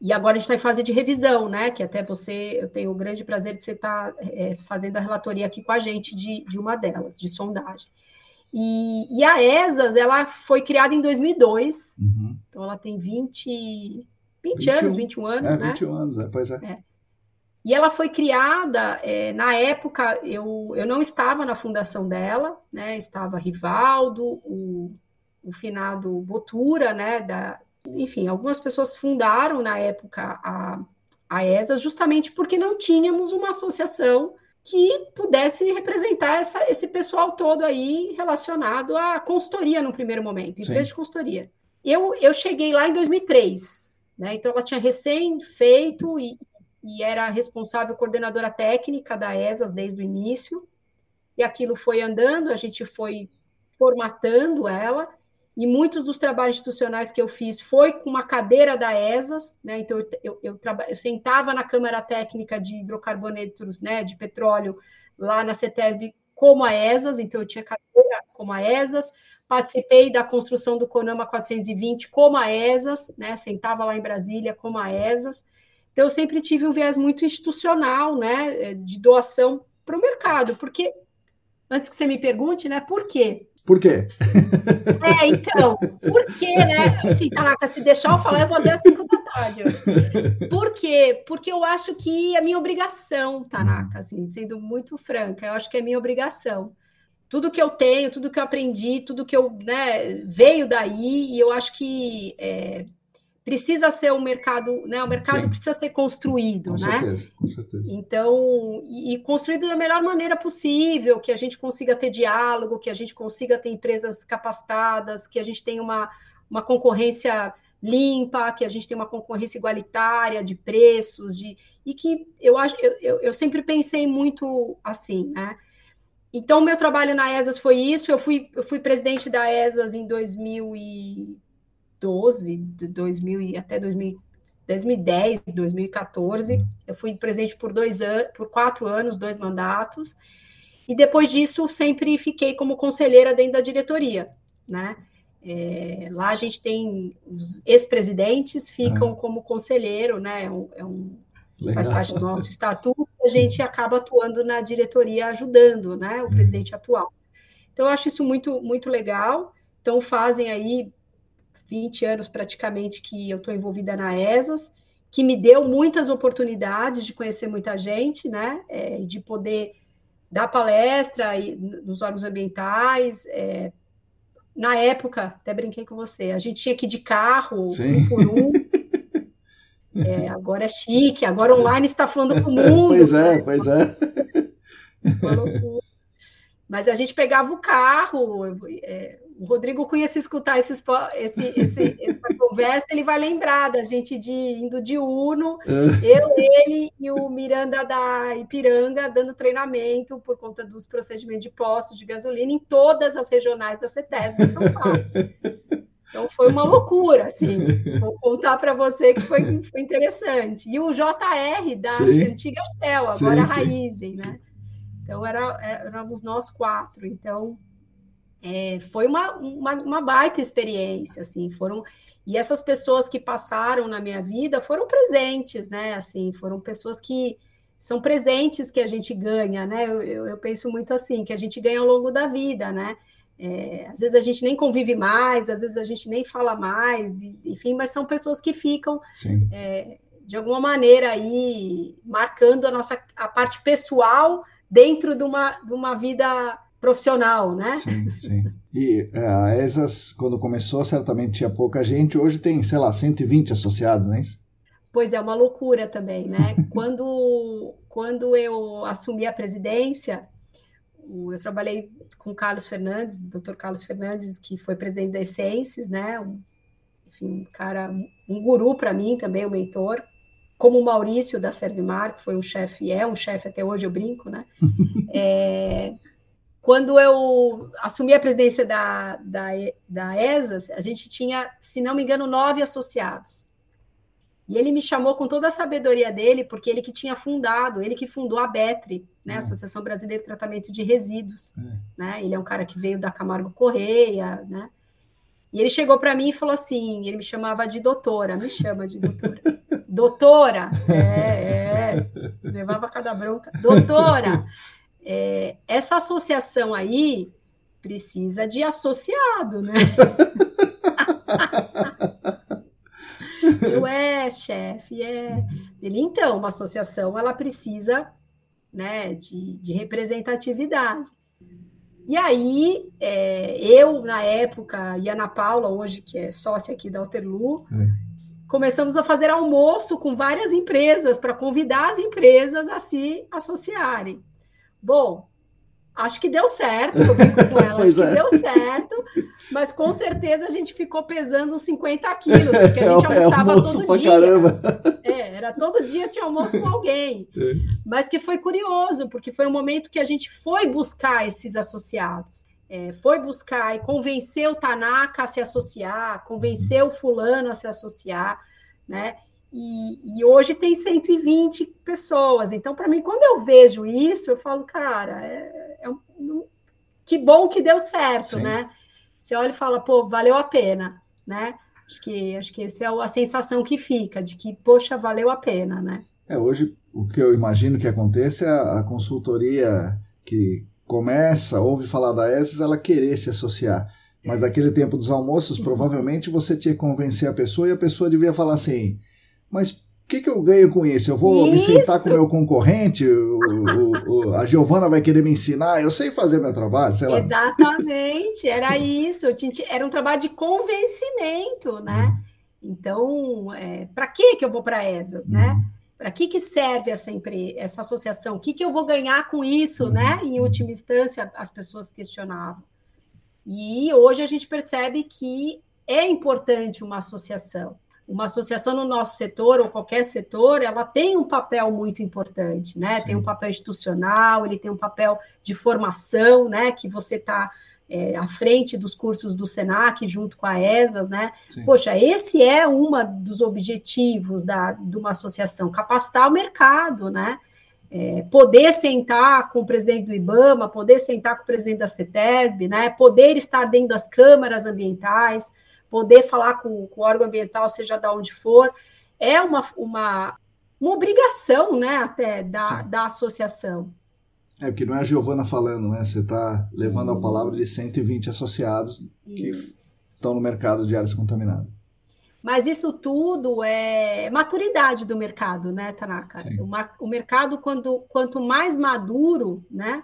E agora a gente está em fase de revisão, né? Que até você, eu tenho o grande prazer de você estar tá, é, fazendo a relatoria aqui com a gente de, de uma delas, de sondagem. E, e, a ESAS, ela foi criada em 2002, uhum. então ela tem 20, 20 21, anos, 21 anos, é, né? 21 anos, é, pois é. é. E ela foi criada, é, na época, eu, eu não estava na fundação dela, né? Estava Rivaldo, o, o finado Botura, né? Da, enfim, algumas pessoas fundaram na época a, a ESA justamente porque não tínhamos uma associação que pudesse representar essa, esse pessoal todo aí relacionado à consultoria no primeiro momento, empresa Sim. de consultoria. Eu, eu cheguei lá em 2003, né? Então ela tinha recém feito e, e era responsável coordenadora técnica da ESAS desde o início. E aquilo foi andando, a gente foi formatando ela e muitos dos trabalhos institucionais que eu fiz foi com uma cadeira da ESAS, né? Então eu, eu, eu, eu sentava na Câmara Técnica de Hidrocarbonetos, né, de petróleo, lá na CETESB como a ESAS, então eu tinha cadeira como a ESAS, participei da construção do Conama 420 como a ESAS, né? Sentava lá em Brasília como a ESAS. Então eu sempre tive um viés muito institucional, né, de doação para o mercado, porque antes que você me pergunte, né, por quê? Por quê? É, então, por quê, né? Assim, Tanaka, se deixar eu falar, eu vou até às 5 da tarde. Por quê? Porque eu acho que é minha obrigação, Tanaka, assim, sendo muito franca, eu acho que é minha obrigação. Tudo que eu tenho, tudo que eu aprendi, tudo que eu, né, veio daí, e eu acho que é, precisa ser um mercado, né? O mercado Sim. precisa ser construído, com né? Certeza, com certeza. Então, e, e, construído da melhor maneira possível, que a gente consiga ter diálogo, que a gente consiga ter empresas capacitadas, que a gente tenha uma, uma concorrência limpa, que a gente tenha uma concorrência igualitária de preços, de e que eu acho, eu, eu, eu sempre pensei muito assim, né? Então, meu trabalho na ESAS foi isso. Eu fui, eu fui presidente da ESAS em 2000 e 2012, de 2000 até 2000, 2010, 2014. Eu fui presidente por dois anos, por quatro anos, dois mandatos. E depois disso, sempre fiquei como conselheira dentro da diretoria, né? É, lá a gente tem os ex-presidentes ficam ah. como conselheiro, né? É um, é um faz parte do nosso estatuto. A gente acaba atuando na diretoria, ajudando, né? O uhum. presidente atual. Então, eu acho isso muito, muito legal. Então, fazem aí 20 anos praticamente que eu estou envolvida na ESAS, que me deu muitas oportunidades de conhecer muita gente, né? É, de poder dar palestra nos órgãos ambientais. É, na época, até brinquei com você, a gente tinha que ir de carro, Sim. um por um. É, agora é chique, agora online está falando com o mundo. Pois é, né? pois é. Mas a gente pegava o carro, é, o Rodrigo conhece escutar esses, esse, esse, essa conversa, ele vai lembrar da gente de, indo de Uno, é. eu, ele e o Miranda da Ipiranga dando treinamento por conta dos procedimentos de postos de gasolina em todas as regionais da CETES de São Paulo. Então foi uma loucura, assim. Vou contar para você que foi, foi, interessante. E o JR da sim. antiga Shell, agora sim, Raizen, né? Então era, éramos nós quatro. Então é, foi uma, uma, uma, baita experiência, assim. Foram e essas pessoas que passaram na minha vida foram presentes, né? Assim, foram pessoas que são presentes que a gente ganha, né? Eu, eu, eu penso muito assim, que a gente ganha ao longo da vida, né? É, às vezes a gente nem convive mais, às vezes a gente nem fala mais, enfim, mas são pessoas que ficam é, de alguma maneira aí marcando a nossa a parte pessoal dentro de uma, de uma vida profissional, né? Sim, sim. E é, a ESAS, quando começou, certamente tinha pouca gente, hoje tem, sei lá, 120 associados, não é isso? Pois é, uma loucura também, né? quando, quando eu assumi a presidência, eu trabalhei com Carlos Fernandes, Dr. Carlos Fernandes, que foi presidente da Essências, né? Um, enfim, um cara, um guru para mim também, um mentor. Como o Maurício da Servimar, que foi um chefe, é um chefe até hoje, eu brinco, né? é, quando eu assumi a presidência da, da, da ESAS, a gente tinha, se não me engano, nove associados. E ele me chamou com toda a sabedoria dele, porque ele que tinha fundado, ele que fundou a BETRE, né, a hum. Associação Brasileira de Tratamento de Resíduos. É. Né? Ele é um cara que veio da Camargo Correia, né? E ele chegou para mim e falou assim: ele me chamava de doutora, me chama de doutora. doutora, é, é, levava cada bronca. Doutora, é, essa associação aí precisa de associado, né? Eu é, chefe, é. Ele, então, uma associação, ela precisa né, de, de representatividade. E aí, é, eu, na época, e a Ana Paula, hoje, que é sócia aqui da Alterlu, é. começamos a fazer almoço com várias empresas para convidar as empresas a se associarem. Bom, acho que deu certo, eu brinco com ela, acho que é. deu certo, mas com certeza a gente ficou pesando uns 50 quilos, porque a gente é, almoçava é todo dia. Caramba. É, era todo dia tinha almoço com alguém. É. Mas que foi curioso, porque foi um momento que a gente foi buscar esses associados. É, foi buscar e convencer o Tanaka a se associar, convencer o fulano a se associar, né? E, e, hoje tem 120 pessoas. Então, para mim, quando eu vejo isso, eu falo, cara, é, é um, que bom que deu certo, Sim. né? Você olha e fala, pô, valeu a pena, né? Acho que, acho que essa é a sensação que fica, de que, poxa, valeu a pena, né? É, hoje o que eu imagino que aconteça é a, consultoria que começa, ouve falar da ESES, ela querer se associar. Mas naquele tempo dos almoços, uhum. provavelmente você tinha que convencer a pessoa e a pessoa devia falar assim: mas o que, que eu ganho com isso? Eu vou isso. me sentar com o meu concorrente? O, o, o, a Giovana vai querer me ensinar? Eu sei fazer meu trabalho, sei lá. Exatamente, era isso. Era um trabalho de convencimento, né? Uhum. Então, é, para que que eu vou para essas, né? Uhum. Para que, que serve essa essa associação? O que, que eu vou ganhar com isso, uhum. né? Em última instância, as pessoas questionavam. E hoje a gente percebe que é importante uma associação uma associação no nosso setor ou qualquer setor, ela tem um papel muito importante, né? Sim. Tem um papel institucional, ele tem um papel de formação, né? Que você está é, à frente dos cursos do Senac junto com a ESAS, né? Sim. Poxa, esse é um dos objetivos da, de uma associação, capacitar o mercado, né? É, poder sentar com o presidente do IBAMA, poder sentar com o presidente da CETESB, né? Poder estar dentro das câmaras ambientais, poder falar com, com o órgão ambiental, seja de onde for, é uma, uma, uma obrigação, né, até da, da associação. É, porque não é a Giovana falando, né? Você está levando a palavra de 120 associados que estão no mercado de áreas contaminadas. Mas isso tudo é maturidade do mercado, né, Tanaka? O, o, mercado, quando, quanto mais maduro, né,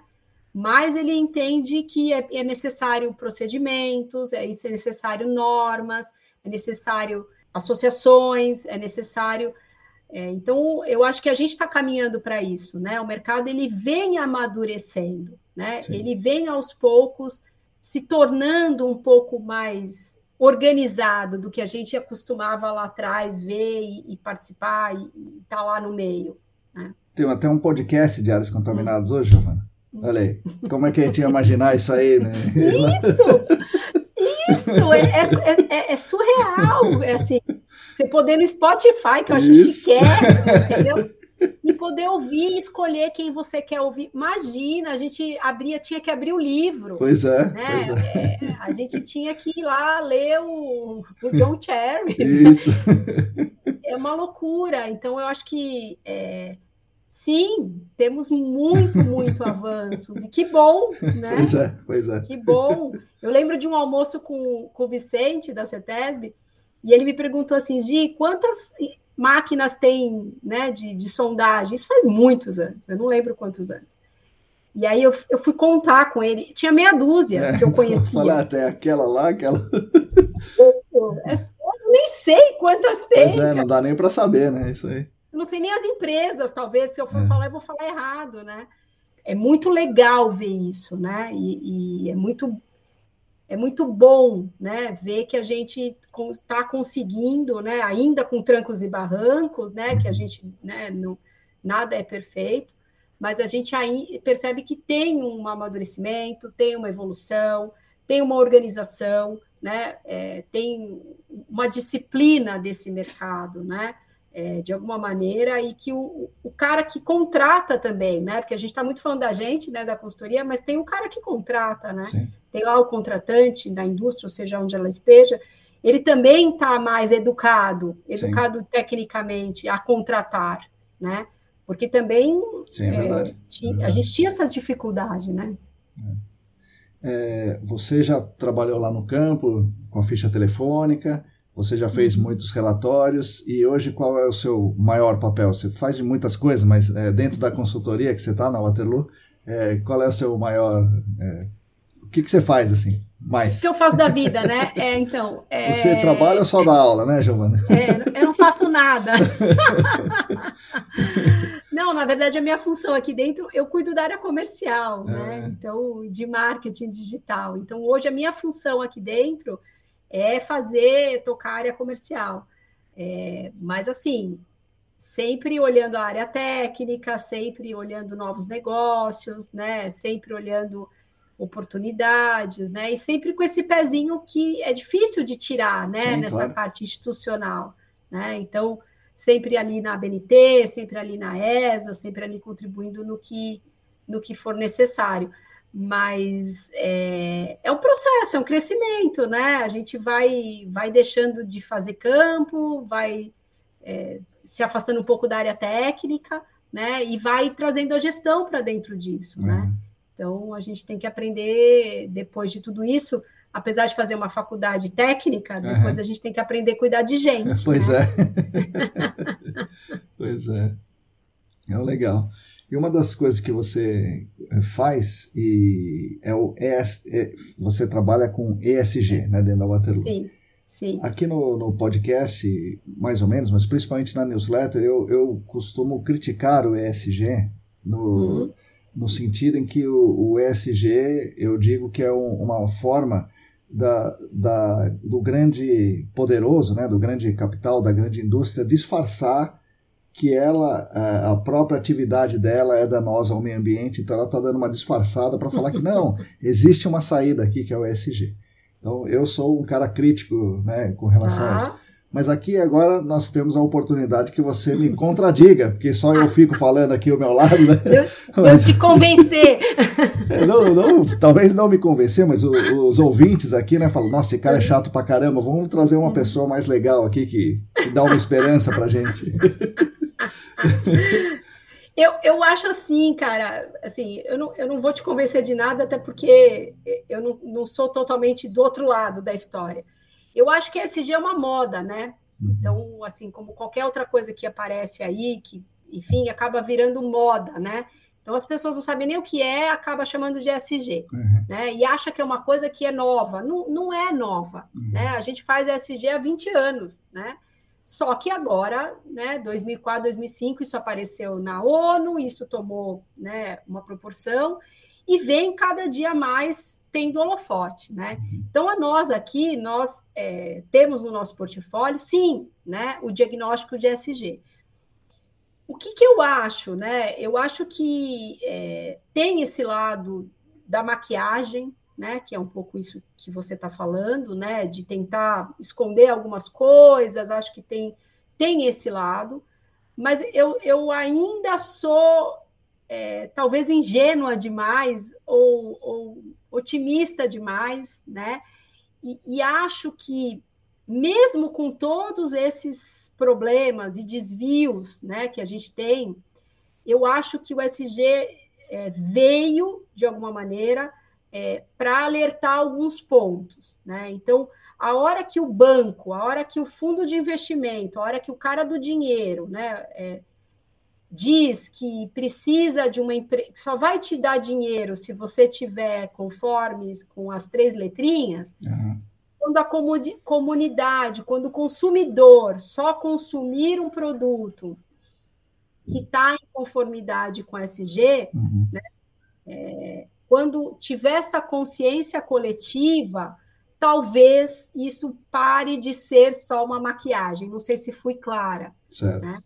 mais ele entende que é, é necessário procedimentos, é, é necessário normas, é necessário associações, é necessário. É, então, eu acho que a gente está caminhando para isso, né? O mercado ele vem amadurecendo, né? Sim. Ele vem aos poucos se tornando um pouco mais organizado do que a gente acostumava lá atrás ver e, e participar e estar tá lá no meio. Né? Tem até um podcast de áreas contaminadas hoje, Giovana. Olha aí, como é que a gente ia imaginar isso aí, né? Isso! Isso! É, é, é, é, surreal. É assim, você poder no Spotify, que eu acho Isso. chiquérrimo, entendeu? E poder ouvir e escolher quem você quer ouvir. Imagina, a gente abria, tinha que abrir o livro. Pois é. Né? Pois é. é a gente tinha que ir lá ler o, o John Cherry. Isso. É uma loucura. Então, eu acho que é, sim, temos muito, muito avanços. E que bom, né? Pois é, pois é. Que bom. Eu lembro de um almoço com, com o Vicente, da CETESB, e ele me perguntou assim, Gi, quantas máquinas tem né, de, de sondagem? Isso faz muitos anos, eu não lembro quantos anos. E aí eu, eu fui contar com ele, tinha meia dúzia é, que eu conhecia. Falar até aquela lá, aquela. Isso, eu nem sei quantas tem. Pois é, não dá nem para saber, né? Isso aí. Eu não sei nem as empresas, talvez, se eu for é. falar, eu vou falar errado, né? É muito legal ver isso, né? E, e é muito é muito bom né, ver que a gente está conseguindo, né, ainda com trancos e barrancos, né, que a gente né, não, nada é perfeito, mas a gente aí percebe que tem um amadurecimento, tem uma evolução, tem uma organização, né, é, tem uma disciplina desse mercado, né, é, de alguma maneira, e que o, o cara que contrata também, né? Porque a gente está muito falando da gente, né, da consultoria, mas tem o cara que contrata, né? Sim. Tem lá o contratante da indústria, ou seja, onde ela esteja, ele também está mais educado, educado Sim. tecnicamente a contratar, né? Porque também Sim, é, é tinha, a gente tinha essas dificuldades, né? É. é. você já trabalhou lá no campo com a ficha telefônica? Você já fez uhum. muitos relatórios e hoje qual é o seu maior papel? Você faz de muitas coisas, mas é, dentro da consultoria que você está na Waterloo, é, qual é o seu maior. É, o que, que você faz assim? Mais? O que eu faço da vida, né? É, então. É... Você trabalha ou só dá aula, né, Giovana? É, eu não faço nada. não, na verdade, a minha função aqui dentro, eu cuido da área comercial, né? É. Então, de marketing digital. Então, hoje a minha função aqui dentro é fazer, tocar área comercial. É, mas assim, sempre olhando a área técnica, sempre olhando novos negócios, né? Sempre olhando oportunidades, né? E sempre com esse pezinho que é difícil de tirar, né? Sim, Nessa claro. parte institucional, né? Então, sempre ali na ABNT, sempre ali na ESA, sempre ali contribuindo no que, no que for necessário mas é, é um processo, é um crescimento, né? A gente vai, vai deixando de fazer campo, vai é, se afastando um pouco da área técnica, né? E vai trazendo a gestão para dentro disso, né? uhum. né? Então a gente tem que aprender depois de tudo isso, apesar de fazer uma faculdade técnica, depois uhum. a gente tem que aprender a cuidar de gente. Pois né? é. pois é. É legal. E uma das coisas que você eh, faz e é o ES, é, você trabalha com ESG, né, dentro da Waterloo. Sim. Sim. Aqui no, no podcast, mais ou menos, mas principalmente na newsletter, eu, eu costumo criticar o ESG no, uhum. no sentido em que o, o ESG, eu digo que é um, uma forma da, da, do grande poderoso, né, do grande capital, da grande indústria, disfarçar que ela, a própria atividade dela é danosa ao meio ambiente, então ela está dando uma disfarçada para falar que não, existe uma saída aqui que é o ESG. Então eu sou um cara crítico né, com relação ah. a isso. Mas aqui agora nós temos a oportunidade que você me contradiga, porque só eu fico falando aqui ao meu lado. Né? Eu, mas... eu te convencer. É, não, não, talvez não me convencer, mas o, os ouvintes aqui né, falam: nossa, esse cara é chato pra caramba, vamos trazer uma pessoa mais legal aqui que, que dá uma esperança pra gente. eu, eu acho assim, cara, assim, eu não, eu não vou te convencer de nada, até porque eu não, não sou totalmente do outro lado da história. Eu acho que SG é uma moda, né? Uhum. Então, assim, como qualquer outra coisa que aparece aí, que, enfim, acaba virando moda, né? Então as pessoas não sabem nem o que é, acaba chamando de SG, uhum. né? E acha que é uma coisa que é nova. Não, não é nova, uhum. né? A gente faz SG há 20 anos, né? Só que agora, né, 2004, 2005, isso apareceu na ONU, isso tomou né, uma proporção e vem cada dia mais tendo holofote, né? Então, a nós aqui, nós é, temos no nosso portfólio, sim, né, o diagnóstico de SG. O que, que eu acho, né? Eu acho que é, tem esse lado da maquiagem, né? Que é um pouco isso que você está falando, né? De tentar esconder algumas coisas, acho que tem, tem esse lado, mas eu, eu ainda sou é, talvez ingênua demais ou, ou, otimista demais, né? E, e acho que mesmo com todos esses problemas e desvios, né, que a gente tem, eu acho que o SG é, veio de alguma maneira é, para alertar alguns pontos, né? Então, a hora que o banco, a hora que o fundo de investimento, a hora que o cara do dinheiro, né, é, diz que precisa de uma empresa, só vai te dar dinheiro se você tiver conformes com as três letrinhas. Uhum. Quando a comunidade, quando o consumidor só consumir um produto que está em conformidade com a SG, uhum. né, é, quando tiver essa consciência coletiva, talvez isso pare de ser só uma maquiagem. Não sei se fui clara. Certo. Né?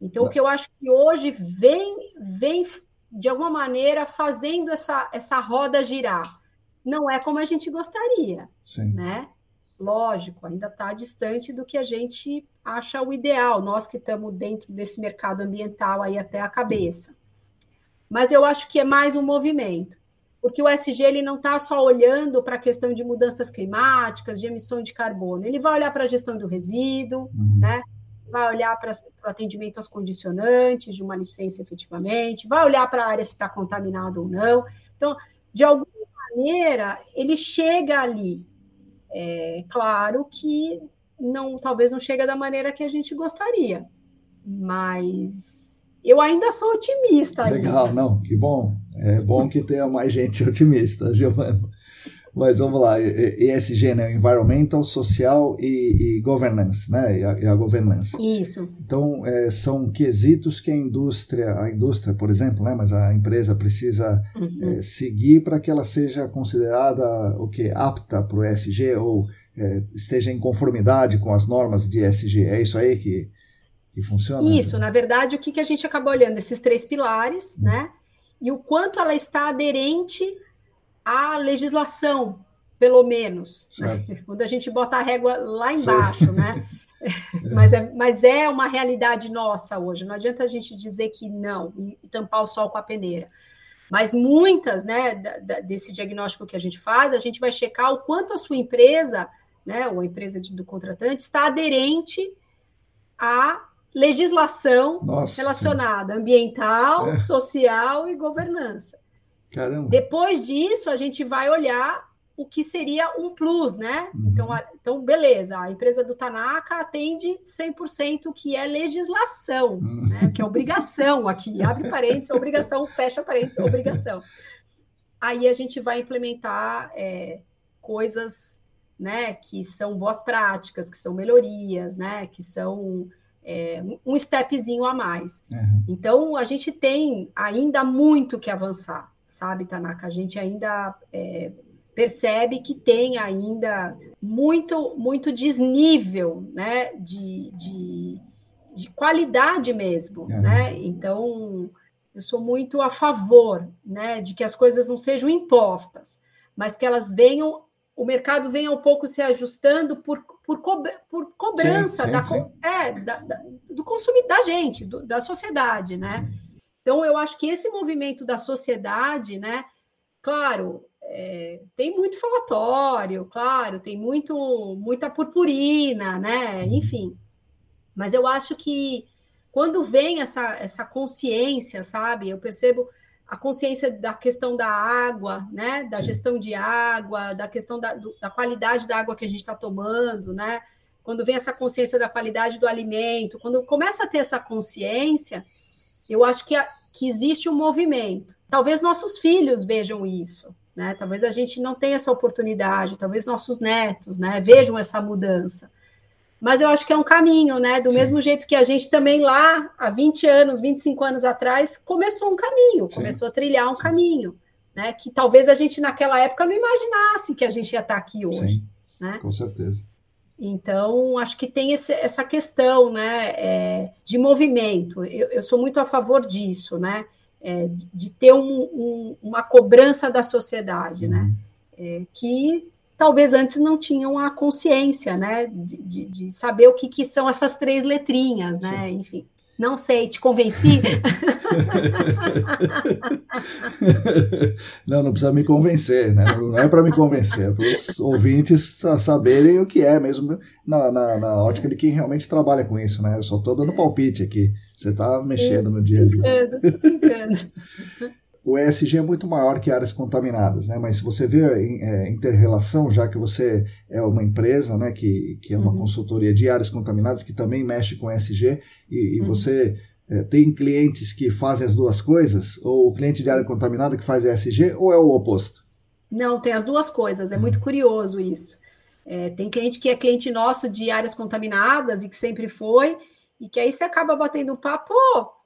Então, o que eu acho que hoje vem, vem de alguma maneira, fazendo essa, essa roda girar. Não é como a gente gostaria, Sim. né? Lógico, ainda está distante do que a gente acha o ideal, nós que estamos dentro desse mercado ambiental aí até a cabeça. Mas eu acho que é mais um movimento, porque o SG ele não está só olhando para a questão de mudanças climáticas, de emissão de carbono, ele vai olhar para a gestão do resíduo, uhum. né? vai olhar para o atendimento às condicionantes de uma licença efetivamente, vai olhar para a área se está contaminado ou não. Então, de alguma maneira, ele chega ali. É claro que não, talvez não chega da maneira que a gente gostaria, mas eu ainda sou otimista. Legal, isso. não, que bom. É bom que tenha mais gente otimista, Giovana. Mas vamos lá, ESG, né? Environmental, Social e, e Governance, né? E a, e a, governança. Isso. Então, é, são quesitos que a indústria, a indústria, por exemplo, né? Mas a empresa precisa uhum. é, seguir para que ela seja considerada o que apta para o ESG ou é, esteja em conformidade com as normas de ESG. É isso aí que, que funciona? Isso, na verdade, o que, que a gente acaba olhando? Esses três pilares, uhum. né? E o quanto ela está aderente a legislação, pelo menos. Quando a gente bota a régua lá embaixo, né? mas, é, mas é uma realidade nossa hoje. Não adianta a gente dizer que não e, tampar o sol com a peneira. Mas muitas, né, da, desse diagnóstico que a gente faz, a gente vai checar o quanto a sua empresa, né, ou a empresa de, do contratante, está aderente à legislação Nossa, relacionada ambiental, é. social e governança. Caramba. Depois disso, a gente vai olhar o que seria um plus, né? Uhum. Então, a, então, beleza, a empresa do Tanaka atende 100% o que é legislação, uhum. né? Que é obrigação aqui, abre parênteses, obrigação, fecha parênteses, obrigação. Aí a gente vai implementar é, coisas, né, que são boas práticas, que são melhorias, né, que são é, um stepzinho a mais. Uhum. Então, a gente tem ainda muito que avançar sabe, Tanaka? A gente ainda é, percebe que tem ainda muito, muito desnível, né, de, de, de qualidade mesmo, é. né? Então, eu sou muito a favor, né, de que as coisas não sejam impostas, mas que elas venham, o mercado venha um pouco se ajustando por, por, co por cobrança sim, sim, da. É, da, da, do consumidor, da gente, do, da sociedade, né? Sim. Então, eu acho que esse movimento da sociedade, né? Claro, é, tem muito falatório, claro, tem muito muita purpurina, né? Enfim. Mas eu acho que quando vem essa, essa consciência, sabe? Eu percebo a consciência da questão da água, né? Da Sim. gestão de água, da questão da, do, da qualidade da água que a gente está tomando, né? Quando vem essa consciência da qualidade do alimento, quando começa a ter essa consciência, eu acho que, a, que existe um movimento. Talvez nossos filhos vejam isso, né? Talvez a gente não tenha essa oportunidade, talvez nossos netos, né, vejam essa mudança. Mas eu acho que é um caminho, né? Do Sim. mesmo jeito que a gente também lá, há 20 anos, 25 anos atrás, começou um caminho, Sim. começou a trilhar um Sim. caminho, né? Que talvez a gente naquela época não imaginasse que a gente ia estar aqui hoje. Sim, né? com certeza. Então, acho que tem esse, essa questão né, é, de movimento. Eu, eu, sou muito a favor disso, né? É, de, de, ter um, um, uma cobrança da sociedade, né? uhum. né? é, que talvez antes não tinham a consciência, né, de, de saber o que, que, são essas três letrinhas, né, Sim. enfim. Não sei, te convenci? não, não precisa me convencer, né? Não é para me convencer, é para os ouvintes saberem o que é mesmo na, na, na, ótica de quem realmente trabalha com isso, né? Eu só estou dando palpite aqui. Você está mexendo no dia a dia. Brincando, brincando o ESG é muito maior que áreas contaminadas, né? Mas se você vê é, inter-relação, já que você é uma empresa, né, que, que é uma uhum. consultoria de áreas contaminadas que também mexe com ESG e, e uhum. você é, tem clientes que fazem as duas coisas, ou o cliente de área contaminada que faz ESG, ou é o oposto? Não, tem as duas coisas. É uhum. muito curioso isso. É, tem cliente que é cliente nosso de áreas contaminadas e que sempre foi, e que aí você acaba batendo um papo,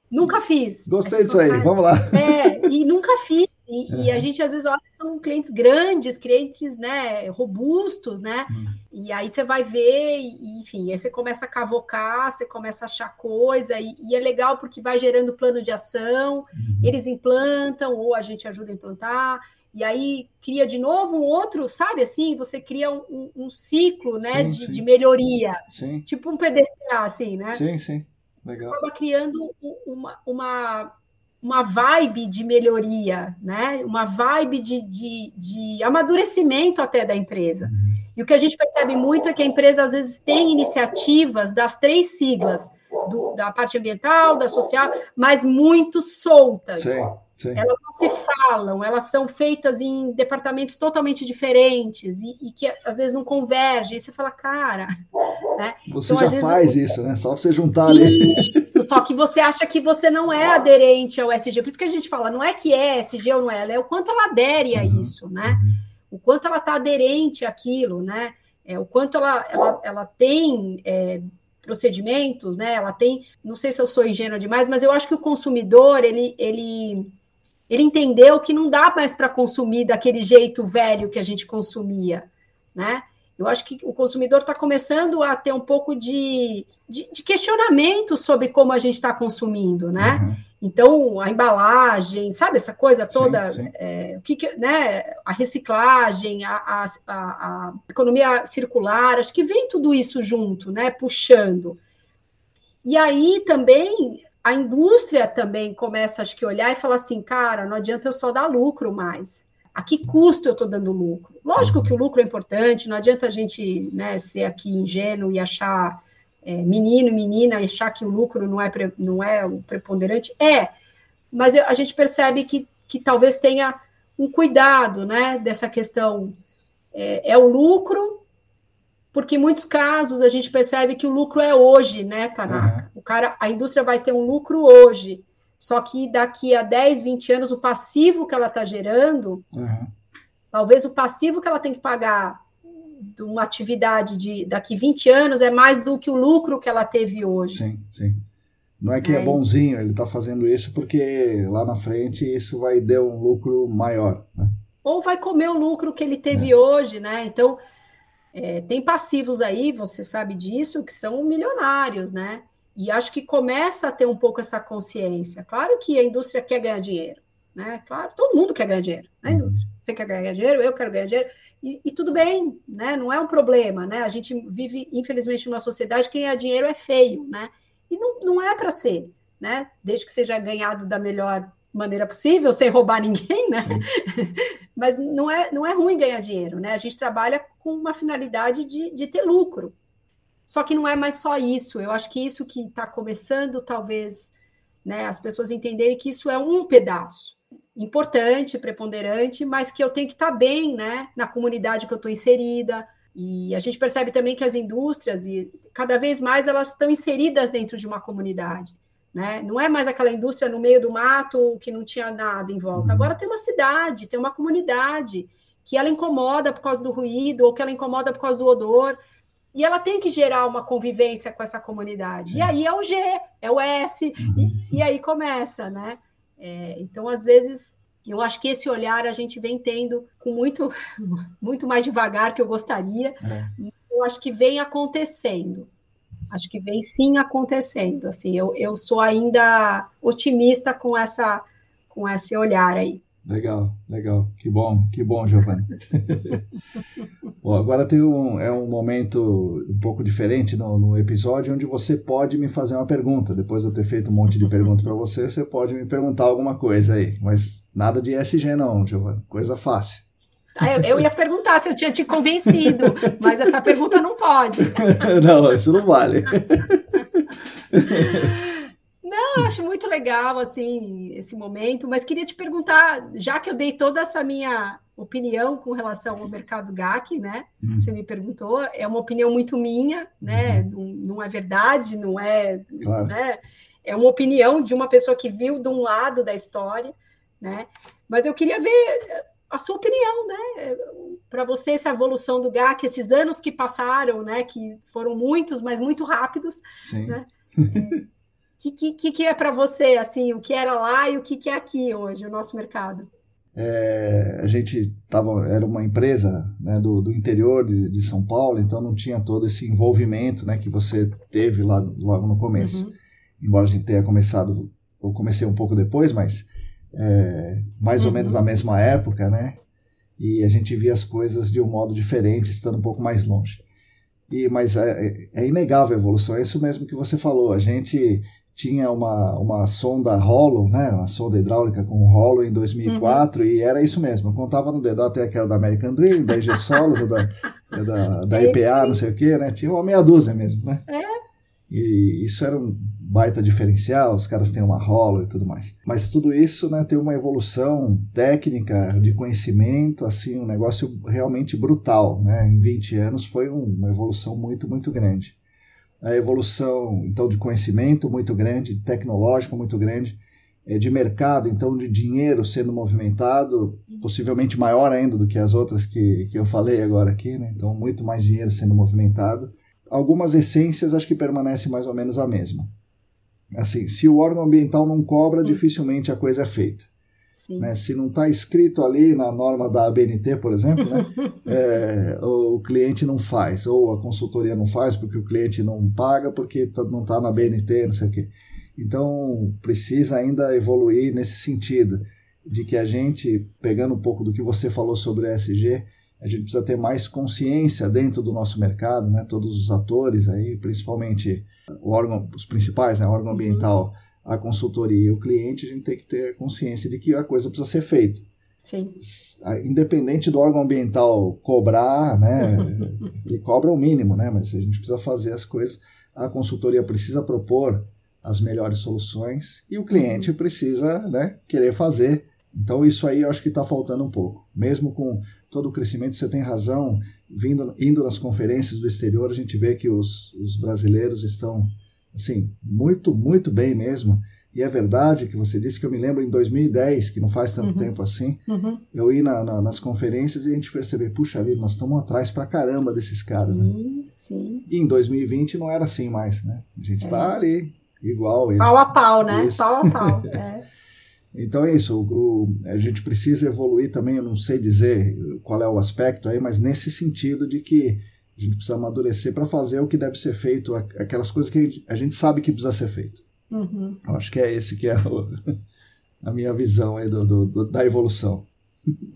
Nunca fiz. Gostei disso aí, vamos lá. É, e nunca fiz. E, uhum. e, a gente às vezes olha, são clientes grandes, clientes né, robustos, né? Uhum. E aí você vai ver, e, enfim, aí você começa a cavocar, você começa a achar coisa, e, e é legal porque vai gerando plano de ação, uhum. eles implantam, ou a gente ajuda a implantar, e aí cria de novo um outro, sabe assim? Você cria um, um ciclo né, sim, de, sim. de, melhoria. Sim. Tipo um PDCA, assim, né? Sim, sim. Legal. acaba criando uma, uma, uma vibe de melhoria, né? uma vibe de, de, de amadurecimento até da empresa. E o que a gente percebe muito é que a empresa às vezes tem iniciativas das três siglas, do, da parte ambiental, da social, mas muito soltas. Sim. Sim. Elas não se falam, elas são feitas em departamentos totalmente diferentes e, e que às vezes não convergem. E você fala, cara. Né? Você então, já faz isso, né? Só você juntar ali. Isso, só que você acha que você não é aderente ao SG. Por isso que a gente fala, não é que é SG ou não é, é o quanto ela adere a uhum. isso, né? O quanto ela está aderente àquilo, né? É, o quanto ela, ela, ela tem. É, procedimentos, né? Ela tem, não sei se eu sou ingênua demais, mas eu acho que o consumidor ele, ele ele entendeu que não dá mais para consumir daquele jeito velho que a gente consumia, né? Eu acho que o consumidor está começando a ter um pouco de, de, de, questionamento sobre como a gente está consumindo, né? Uhum. Então, a embalagem, sabe essa coisa toda, sim, sim. É, o que, que, né? A reciclagem, a, a, a, a, economia circular, acho que vem tudo isso junto, né? Puxando. E aí também a indústria também começa, acho que, olhar e falar assim, cara, não adianta eu só dar lucro mais. A que custo eu estou dando lucro? Lógico que o lucro é importante, não adianta a gente né, ser aqui ingênuo e achar é, menino, menina, achar que o lucro não é, não é o preponderante. É, mas a gente percebe que, que talvez tenha um cuidado né, dessa questão. É, é o lucro, porque em muitos casos a gente percebe que o lucro é hoje, né, Tanaka? Uhum. O cara, a indústria vai ter um lucro hoje, só que daqui a 10, 20 anos, o passivo que ela está gerando, uhum. talvez o passivo que ela tem que pagar de uma atividade de daqui 20 anos é mais do que o lucro que ela teve hoje. Sim, sim. Não é que é, é bonzinho, ele está fazendo isso porque lá na frente isso vai dar um lucro maior. Né? Ou vai comer o lucro que ele teve é. hoje, né? Então, é, tem passivos aí, você sabe disso, que são milionários, né? E acho que começa a ter um pouco essa consciência. Claro que a indústria quer ganhar dinheiro, né? Claro, todo mundo quer ganhar dinheiro na uhum. indústria. Você quer ganhar dinheiro, eu quero ganhar dinheiro, e, e tudo bem, né? Não é um problema, né? A gente vive, infelizmente, numa sociedade que ganhar dinheiro é feio, né? E não, não é para ser, né? Desde que seja ganhado da melhor maneira possível, sem roubar ninguém, né? Mas não é, não é ruim ganhar dinheiro, né? A gente trabalha com uma finalidade de, de ter lucro. Só que não é mais só isso. Eu acho que isso que está começando, talvez, né, as pessoas entenderem que isso é um pedaço importante, preponderante, mas que eu tenho que estar tá bem, né, na comunidade que eu estou inserida. E a gente percebe também que as indústrias, e cada vez mais, elas estão inseridas dentro de uma comunidade. Né? Não é mais aquela indústria no meio do mato que não tinha nada em volta. Uhum. Agora tem uma cidade, tem uma comunidade que ela incomoda por causa do ruído ou que ela incomoda por causa do odor. E ela tem que gerar uma convivência com essa comunidade. E aí é o G, é o S, uhum. e, e, aí começa, né? É, então, às vezes, eu acho que esse olhar a gente vem tendo com muito, muito mais devagar que eu gostaria. É. Eu acho que vem acontecendo. Acho que vem sim acontecendo. Assim, eu, eu sou ainda otimista com essa com esse olhar aí. Legal, legal. Que bom, que bom, Giovanni. bom, agora tem um, é um momento um pouco diferente no, no, episódio onde você pode me fazer uma pergunta. Depois de eu ter feito um monte de perguntas para você, você pode me perguntar alguma coisa aí. Mas nada de SG não, Giovanni. Coisa fácil. Eu, eu ia perguntar se eu tinha te convencido, mas essa pergunta não pode. não, isso não vale. Não, eu acho muito legal assim esse momento, mas queria te perguntar, já que eu dei toda essa minha opinião com relação ao mercado GAC, né? Uhum. Você me perguntou, é uma opinião muito minha, né? Uhum. Não, não, é verdade, não é, claro. né? É uma opinião de uma pessoa que viu de um lado da história, né? Mas eu queria ver a sua opinião, né? Para você essa evolução do GAC, esses anos que passaram, né? Que foram muitos, mas muito rápidos, Sim. né? O que, que, que, é para você, assim, o que era lá e o que, que é aqui hoje, o nosso mercado? É, a gente tava, era uma empresa né, do, do interior de, de, São Paulo, então não tinha todo esse envolvimento né, que você teve lá, logo no começo. Uhum. Embora a gente tenha começado, eu comecei um pouco depois, mas é, mais uhum. ou menos na mesma época, né? E a gente via as coisas de um modo diferente, estando um pouco mais longe. E, mas é, é, inegável a evolução, é isso mesmo que você falou. A gente tinha uma, uma sonda Hollow, né, uma sonda hidráulica com Hollow em 2004 uhum. e era isso mesmo. Eu contava no dedo até que era da American Dream, da IG Solos, da, da, da EPA, não sei o que, né? Tinha uma meia dúzia mesmo, né? É. E isso era um baita diferencial, os caras têm uma Hollow e tudo mais. Mas tudo isso, né, tem uma evolução técnica, de conhecimento, assim, um negócio realmente brutal, né? Em 20 anos foi uma evolução muito, muito grande a evolução então de conhecimento muito grande, tecnológico muito grande, é, de mercado, então de dinheiro sendo movimentado, possivelmente maior ainda do que as outras que, que eu falei agora aqui, né? então muito mais dinheiro sendo movimentado. Algumas essências acho que permanecem mais ou menos a mesma. Assim, se o órgão ambiental não cobra, dificilmente a coisa é feita. Né? Se não está escrito ali na norma da ABNT, por exemplo, né? é, o cliente não faz, ou a consultoria não faz porque o cliente não paga porque tá, não está na ABNT, não sei o quê. Então, precisa ainda evoluir nesse sentido, de que a gente, pegando um pouco do que você falou sobre o ESG, a gente precisa ter mais consciência dentro do nosso mercado, né? todos os atores aí, principalmente o órgão, os principais, né? o órgão ambiental, a consultoria e o cliente, a gente tem que ter consciência de que a coisa precisa ser feita. Sim. Independente do órgão ambiental cobrar, né? ele cobra o mínimo, né? Mas a gente precisa fazer as coisas. A consultoria precisa propor as melhores soluções e o cliente precisa né, querer fazer. Então isso aí eu acho que está faltando um pouco. Mesmo com todo o crescimento, você tem razão, vindo, indo nas conferências do exterior, a gente vê que os, os brasileiros estão assim, muito, muito bem mesmo. E é verdade que você disse que eu me lembro em 2010, que não faz tanto uhum. tempo assim, uhum. eu ir na, na, nas conferências e a gente perceber, puxa vida, nós estamos atrás pra caramba desses caras, né? sim, né? Sim. E em 2020 não era assim mais, né? A gente está é. ali, igual eles. Pau a pau, né? Isso. Pau a pau. É. então é isso, o, o, a gente precisa evoluir também, eu não sei dizer qual é o aspecto aí, mas nesse sentido de que a gente precisa amadurecer para fazer o que deve ser feito, aquelas coisas que a gente sabe que precisa ser feito. Uhum. Eu acho que é esse que é o, a minha visão aí do, do, da evolução.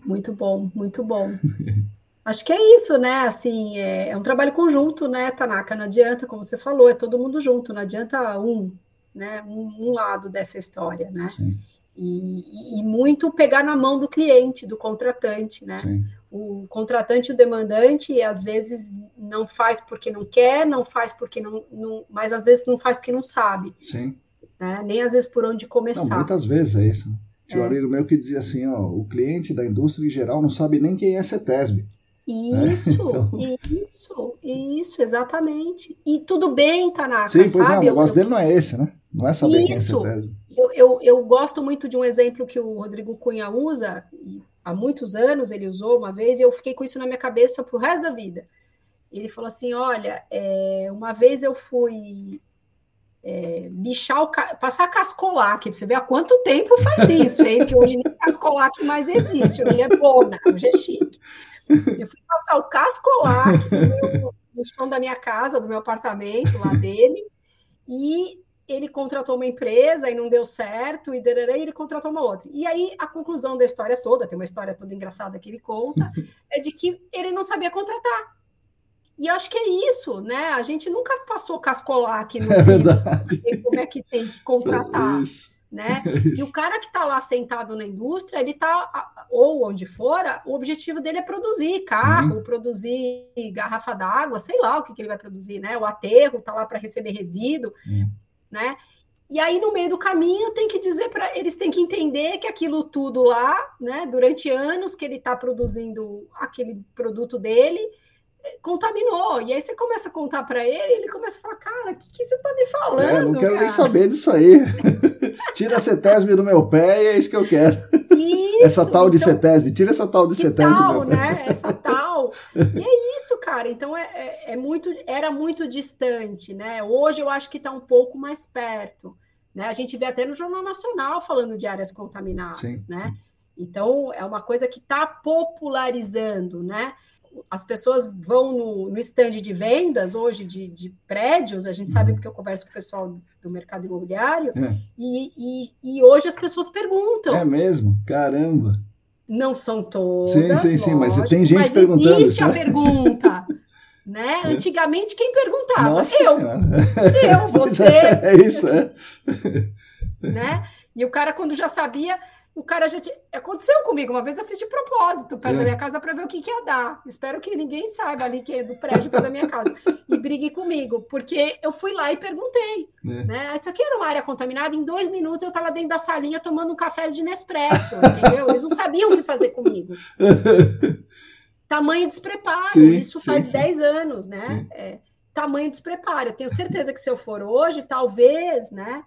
Muito bom, muito bom. acho que é isso, né? Assim, é, é, um trabalho conjunto, né, Tanaka? Não adianta, como você falou, é todo mundo junto, não adianta um, né, um, um lado dessa história, né? Sim. E, e, muito pegar na mão do cliente, do contratante, né? Sim o contratante e o demandante às vezes não faz porque não quer, não faz porque não, não mas às vezes não faz porque não sabe. Sim. Né? Nem às vezes por onde começar. Não, muitas vezes é isso. Né? Tinha é. um amigo meu que dizia assim, ó, o cliente da indústria em geral não sabe nem quem é CETESB. Isso, é? então... isso, isso, exatamente. E tudo bem, Tanaka, Sim, pois sabe? é, o negócio eu... dele não é esse, né? Não é saber isso. quem é CETESB. Eu, eu, eu gosto muito de um exemplo que o Rodrigo Cunha usa, há muitos anos ele usou uma vez, e eu fiquei com isso na minha cabeça para o resto da vida. Ele falou assim: Olha, é, uma vez eu fui é, bichar o, passar cascolac, você vê há quanto tempo faz isso, hein? Porque hoje nem cascolac mais existe, hoje é bona, hoje é chique. Eu fui passar o cascolac no, no chão da minha casa, do meu apartamento, lá dele, e ele contratou uma empresa e não deu certo, e, darará, ele contratou uma outra. E aí a conclusão da história toda, tem uma história toda engraçada que ele conta, é de que ele não sabia contratar. E acho que é isso, né? A gente nunca passou cascolar aqui no é verdade. como é que tem que contratar. Isso né? É e o cara que está lá sentado na indústria, ele está, ou onde fora, o objetivo dele é produzir carro, Sim. produzir garrafa d'água, sei lá o que, que ele vai produzir, né? O aterro está lá para receber resíduo, né? E aí, no meio do caminho, tem que dizer para eles têm que entender que aquilo tudo lá, né, durante anos que ele está produzindo aquele produto dele, contaminou. E aí você começa a contar para ele, ele começa a falar, cara, o que, que você está me falando? É, não quero cara? nem saber disso aí. tira a cetésime do meu pé e é isso que eu quero. Isso, essa tal de então, cetésime, tira essa tal de cetésime tal, né? Essa tal. E é isso, cara. Então é, é, é, muito, era muito distante, né? Hoje eu acho que está um pouco mais perto. Né? A gente vê até no Jornal Nacional falando de áreas contaminadas, sim, né? Sim. Então é uma coisa que está popularizando, né? as pessoas vão no, no stand de vendas hoje de, de, prédios, a gente sabe uhum. porque eu converso com o pessoal do mercado imobiliário, é. e, e, e, hoje as pessoas perguntam. É mesmo? Caramba! Não são todas. Sim, sim, sim, mas tem gente mas perguntando. Existe a pergunta. Né? É. Antigamente, quem perguntava? Nossa eu. Senhora. Eu, você. É, é isso, é. Né? E o cara, quando já sabia, o cara já tinha... Aconteceu comigo, uma vez eu fiz de propósito perto é. da minha casa para ver o que, que ia dar. Espero que ninguém saiba ali que é do prédio para da minha casa e brigue comigo, porque eu fui lá e perguntei. É. Né? Isso aqui era uma área contaminada, em dois minutos eu estava dentro da salinha tomando um café de Nespresso, entendeu? Eles não sabiam o que fazer comigo. Tamanho despreparo, sim, isso faz 10 anos, né? É, tamanho despreparo. Eu tenho certeza que se eu for hoje, talvez, né?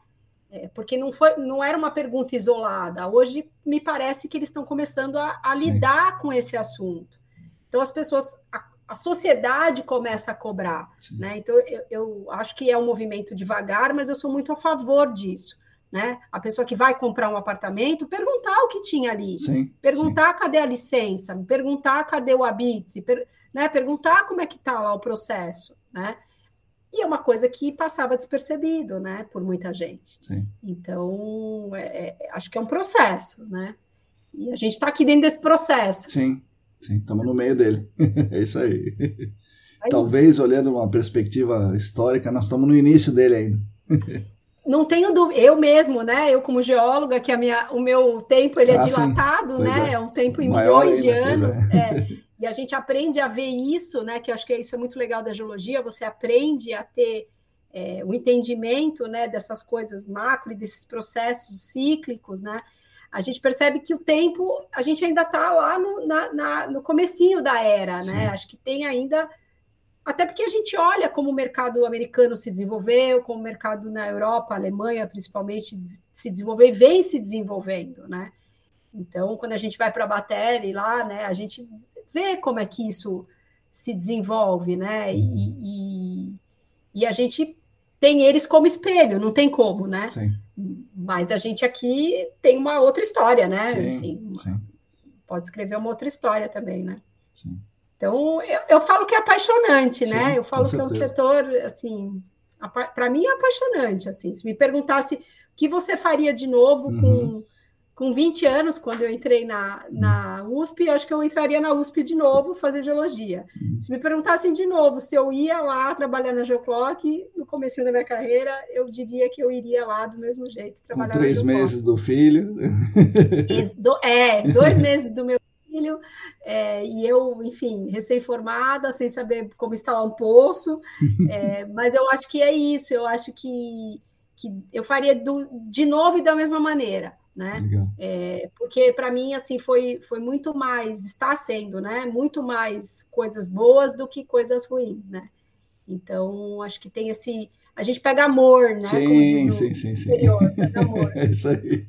É, porque não, foi, não era uma pergunta isolada. Hoje me parece que eles estão começando a, a lidar com esse assunto. Então as pessoas, a, a sociedade começa a cobrar. Né? Então eu, eu, acho que é um movimento devagar, mas eu sou muito a favor disso. Né? A pessoa que vai comprar um apartamento, perguntar o que tinha ali, sim, perguntar sim. cadê a licença, perguntar cadê o habite, per, né? perguntar como é que está lá o processo. Né? E é uma coisa que passava despercebido, né, por muita gente. Sim. Então, é, é, acho que é um processo, né? E a gente está aqui dentro desse processo. Sim, sim, estamos no meio dele. é isso aí. aí. Talvez, olhando uma perspectiva histórica, nós estamos no início dele ainda. Não tenho dúvida, eu mesmo, né? Eu como geóloga, que a minha, o meu tempo ele é ah, dilatado, né? É. é. um tempo em Maior milhões ainda, de anos. É. é. E a gente aprende a ver isso, né? Que eu acho que isso é muito legal da geologia. Você aprende a ter é, o entendimento, né? Dessas coisas macro e desses processos cíclicos, né? A gente percebe que o tempo, a gente ainda está lá no, na, na, no comecinho da era, né? Sim. né? Acho que tem ainda até porque a gente olha como o mercado americano se desenvolveu, como o mercado na Europa, Alemanha principalmente, se desenvolveu e vem se desenvolvendo, né? Então, quando a gente vai para a Batelli lá, né, a gente ver como é que isso se desenvolve, né? E, e, e, a gente tem eles como espelho, não tem como, né? Sim. Mas a gente aqui tem uma outra história, né? Sim, Enfim, sim. pode escrever uma outra história também, né? Sim. Então, eu, eu falo que é apaixonante, né? Eu falo que é um setor, assim, para mim é apaixonante, assim. Se me perguntasse o que você faria de novo uhum. com com 20 anos, quando eu entrei na, na USP, acho que eu entraria na USP de novo fazer geologia. Uhum. Se me perguntassem de novo se eu ia lá trabalhar na Geoclock, no começo da minha carreira, eu diria que eu iria lá do mesmo jeito. Trabalhar com três meses do filho. É, dois meses do meu filho, é, e eu, enfim, recém-formada, sem saber como instalar um poço, é, mas eu acho que é isso, eu acho que, que eu faria do, de novo e da mesma maneira né? É, porque para mim assim foi, foi muito mais está sendo, né? Muito mais coisas boas do que coisas ruins, né? Então acho que tem esse a gente pega amor, né? Sim, sim, sim, sim. é isso aí.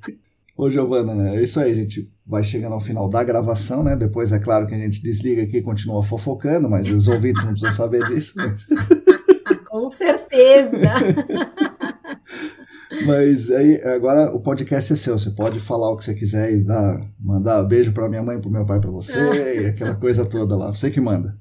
Ô, Giovana, é isso aí, a gente vai chegando ao final da gravação, né? Depois é claro que a gente desliga aqui e continua fofocando, mas os ouvintes não precisam saber disso. Né? Com certeza! Mas aí, agora o podcast é seu. Você pode falar o que você quiser e dar, mandar beijo para minha mãe, para meu pai, para você, e aquela coisa toda lá. Você que manda.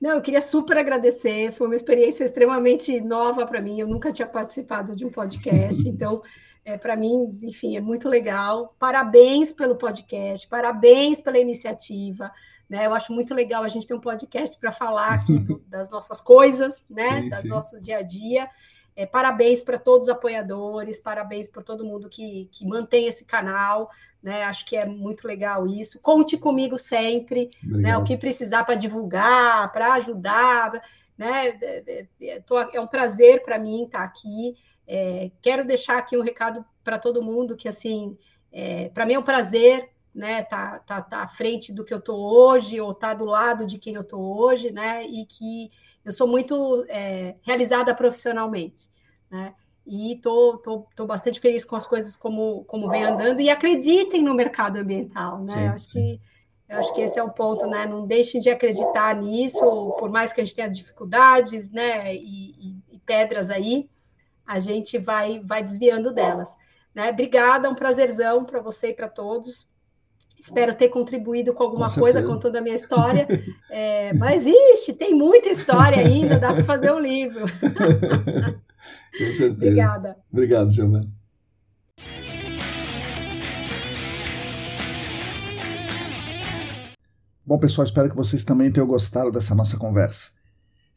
Não, eu queria super agradecer, foi uma experiência extremamente nova para mim, eu nunca tinha participado de um podcast, então, é, para mim, enfim, é muito legal. Parabéns pelo podcast, parabéns pela iniciativa. Né, eu acho muito legal a gente ter um podcast para falar aqui do, das nossas coisas, né, sim, do nosso dia a dia. É, parabéns para todos os apoiadores, parabéns por todo mundo que, que mantém esse canal né? Acho que é muito legal isso. Conte comigo sempre, né? O que precisar para divulgar, para ajudar, né? É, é, é um prazer para mim estar aqui. É, quero deixar aqui um recado para todo mundo que assim, é, para mim é um prazer, né? Tá, tá, tá à frente do que eu estou hoje ou tá do lado de quem eu estou hoje, né? E que eu sou muito é, realizada profissionalmente, né? e tô, tô, tô bastante feliz com as coisas como, como vem andando e acreditem no mercado ambiental, né? Sim, eu acho sim. que eu acho que esse é o ponto, né? Não deixem de acreditar nisso, por mais que a gente tenha dificuldades, né? E, e, e pedras aí, a gente vai vai desviando delas, né? Obrigada, é um prazerzão para você e para todos. Espero ter contribuído com alguma com coisa contando a minha história. É, mas existe, tem muita história ainda, dá para fazer um livro. Com certeza. Obrigada. Obrigado, Giovana. Bom, pessoal, espero que vocês também tenham gostado dessa nossa conversa.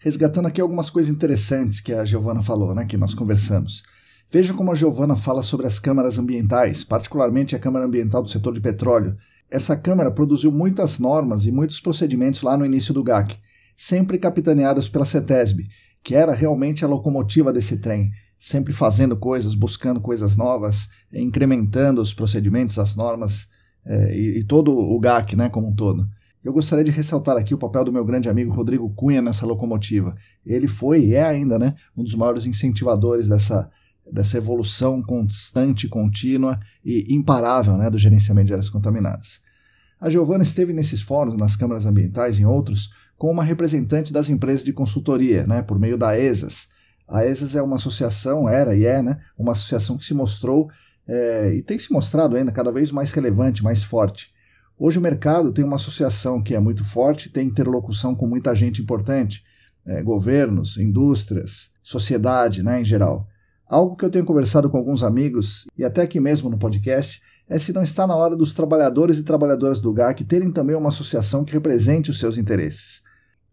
Resgatando aqui algumas coisas interessantes que a Giovana falou, né, que nós conversamos. Vejam como a Giovana fala sobre as câmaras ambientais, particularmente a Câmara Ambiental do Setor de Petróleo. Essa Câmara produziu muitas normas e muitos procedimentos lá no início do GAC, sempre capitaneados pela CETESB, que era realmente a locomotiva desse trem, sempre fazendo coisas, buscando coisas novas, incrementando os procedimentos, as normas é, e, e, todo o GAC né, como um todo. Eu gostaria de ressaltar aqui o papel do meu grande amigo Rodrigo Cunha nessa locomotiva. Ele foi e é ainda né, um dos maiores incentivadores dessa, dessa evolução constante, contínua e imparável né, do gerenciamento de áreas contaminadas. A Giovana esteve nesses fóruns, nas câmaras ambientais e em outros, com uma representante das empresas de consultoria, né, por meio da ESAS. A ESAS é uma associação, era e é, né, uma associação que se mostrou é, e tem se mostrado ainda cada vez mais relevante, mais forte. Hoje o mercado tem uma associação que é muito forte, tem interlocução com muita gente importante, é, governos, indústrias, sociedade né, em geral. Algo que eu tenho conversado com alguns amigos, e até aqui mesmo no podcast, é se não está na hora dos trabalhadores e trabalhadoras do GAC terem também uma associação que represente os seus interesses.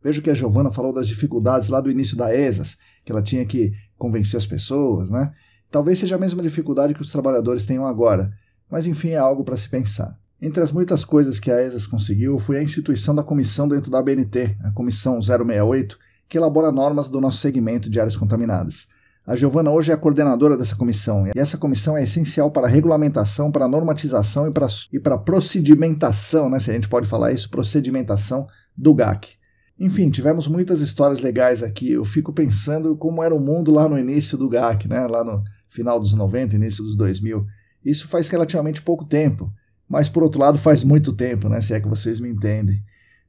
Vejo que a Giovana falou das dificuldades lá do início da ESAS, que ela tinha que convencer as pessoas, né? Talvez seja a mesma dificuldade que os trabalhadores tenham agora, mas enfim é algo para se pensar. Entre as muitas coisas que a ESAS conseguiu foi a instituição da comissão dentro da ABNT, a Comissão 068, que elabora normas do nosso segmento de áreas contaminadas. A Giovana hoje é a coordenadora dessa comissão, e essa comissão é essencial para a regulamentação, para a normatização e para, e para a procedimentação, né, se a gente pode falar isso, procedimentação do GAC. Enfim, tivemos muitas histórias legais aqui. Eu fico pensando como era o mundo lá no início do GAC, né? lá no final dos 90, início dos 2000. Isso faz relativamente pouco tempo, mas por outro lado faz muito tempo, né? se é que vocês me entendem.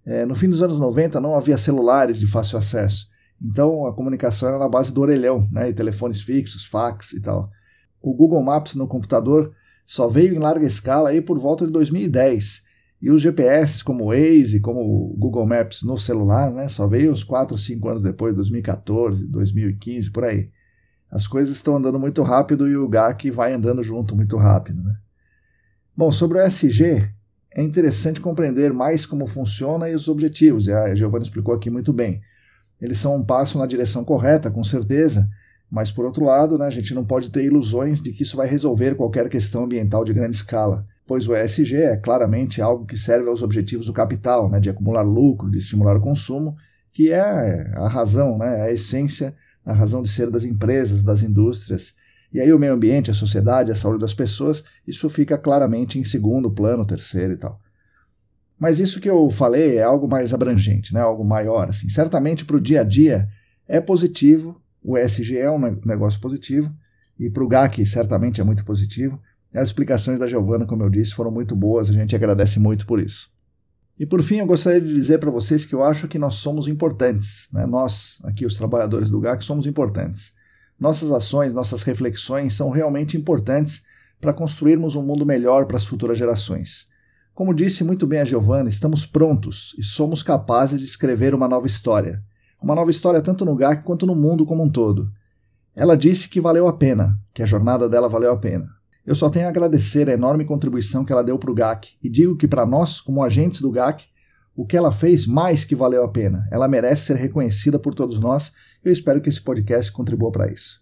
É, no fim dos anos 90 não havia celulares de fácil acesso, então a comunicação era na base do orelhão, né? e telefones fixos, fax e tal. O Google Maps no computador só veio em larga escala aí por volta de 2010 e os GPS, como o Waze, como o Google Maps no celular, né, só veio uns 4 ou 5 anos depois, 2014, 2015, por aí. As coisas estão andando muito rápido e o GAC vai andando junto muito rápido. Né? Bom, sobre o SG, é interessante compreender mais como funciona e os objetivos, e a Giovanna explicou aqui muito bem. Eles são um passo na direção correta, com certeza, mas por outro lado, né, a gente não pode ter ilusões de que isso vai resolver qualquer questão ambiental de grande escala pois o ESG é claramente algo que serve aos objetivos do capital, né, de acumular lucro, de estimular o consumo, que é a razão, né, a essência, a razão de ser das empresas, das indústrias. E aí o meio ambiente, a sociedade, a saúde das pessoas, isso fica claramente em segundo plano, terceiro e tal. Mas isso que eu falei é algo mais abrangente, né, algo maior. Assim. Certamente para o dia a dia é positivo, o ESG é um negócio positivo, e para o GAC certamente é muito positivo, as explicações da Giovana, como eu disse, foram muito boas, a gente agradece muito por isso. E por fim, eu gostaria de dizer para vocês que eu acho que nós somos importantes. Né? Nós, aqui os trabalhadores do GAC, somos importantes. Nossas ações, nossas reflexões são realmente importantes para construirmos um mundo melhor para as futuras gerações. Como disse muito bem a Giovanna, estamos prontos e somos capazes de escrever uma nova história. Uma nova história tanto no GAC quanto no mundo como um todo. Ela disse que valeu a pena, que a jornada dela valeu a pena. Eu só tenho a agradecer a enorme contribuição que ela deu para o GAC e digo que para nós, como agentes do GAC, o que ela fez mais que valeu a pena. Ela merece ser reconhecida por todos nós eu espero que esse podcast contribua para isso.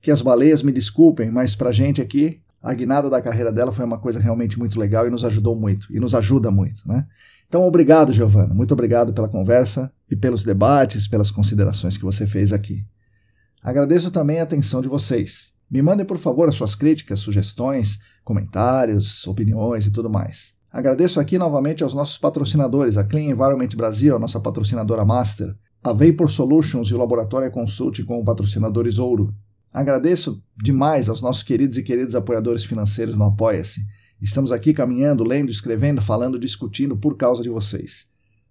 Que as baleias me desculpem, mas para a gente aqui, a guinada da carreira dela foi uma coisa realmente muito legal e nos ajudou muito, e nos ajuda muito, né? Então, obrigado, Giovana. Muito obrigado pela conversa e pelos debates, pelas considerações que você fez aqui. Agradeço também a atenção de vocês. Me mandem, por favor, as suas críticas, sugestões, comentários, opiniões e tudo mais. Agradeço aqui novamente aos nossos patrocinadores, a Clean Environment Brasil, a nossa patrocinadora Master, a Vapor Solutions e o Laboratório Consulting como patrocinadores Ouro, Agradeço demais aos nossos queridos e queridos apoiadores financeiros no Apoia-se. Estamos aqui caminhando, lendo, escrevendo, falando, discutindo por causa de vocês.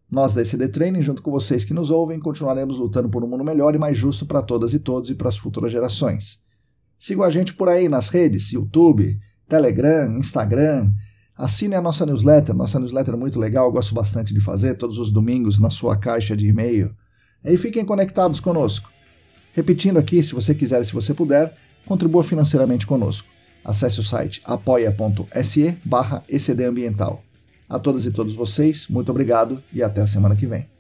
Nós da ECD Training, junto com vocês que nos ouvem, continuaremos lutando por um mundo melhor e mais justo para todas e todos e para as futuras gerações. Sigam a gente por aí nas redes, YouTube, Telegram, Instagram. Assine a nossa newsletter, nossa newsletter é muito legal, eu gosto bastante de fazer, todos os domingos na sua caixa de e-mail. E fiquem conectados conosco. Repetindo aqui, se você quiser e se você puder, contribua financeiramente conosco. Acesse o site apoia.se barra A todas e todos vocês, muito obrigado e até a semana que vem.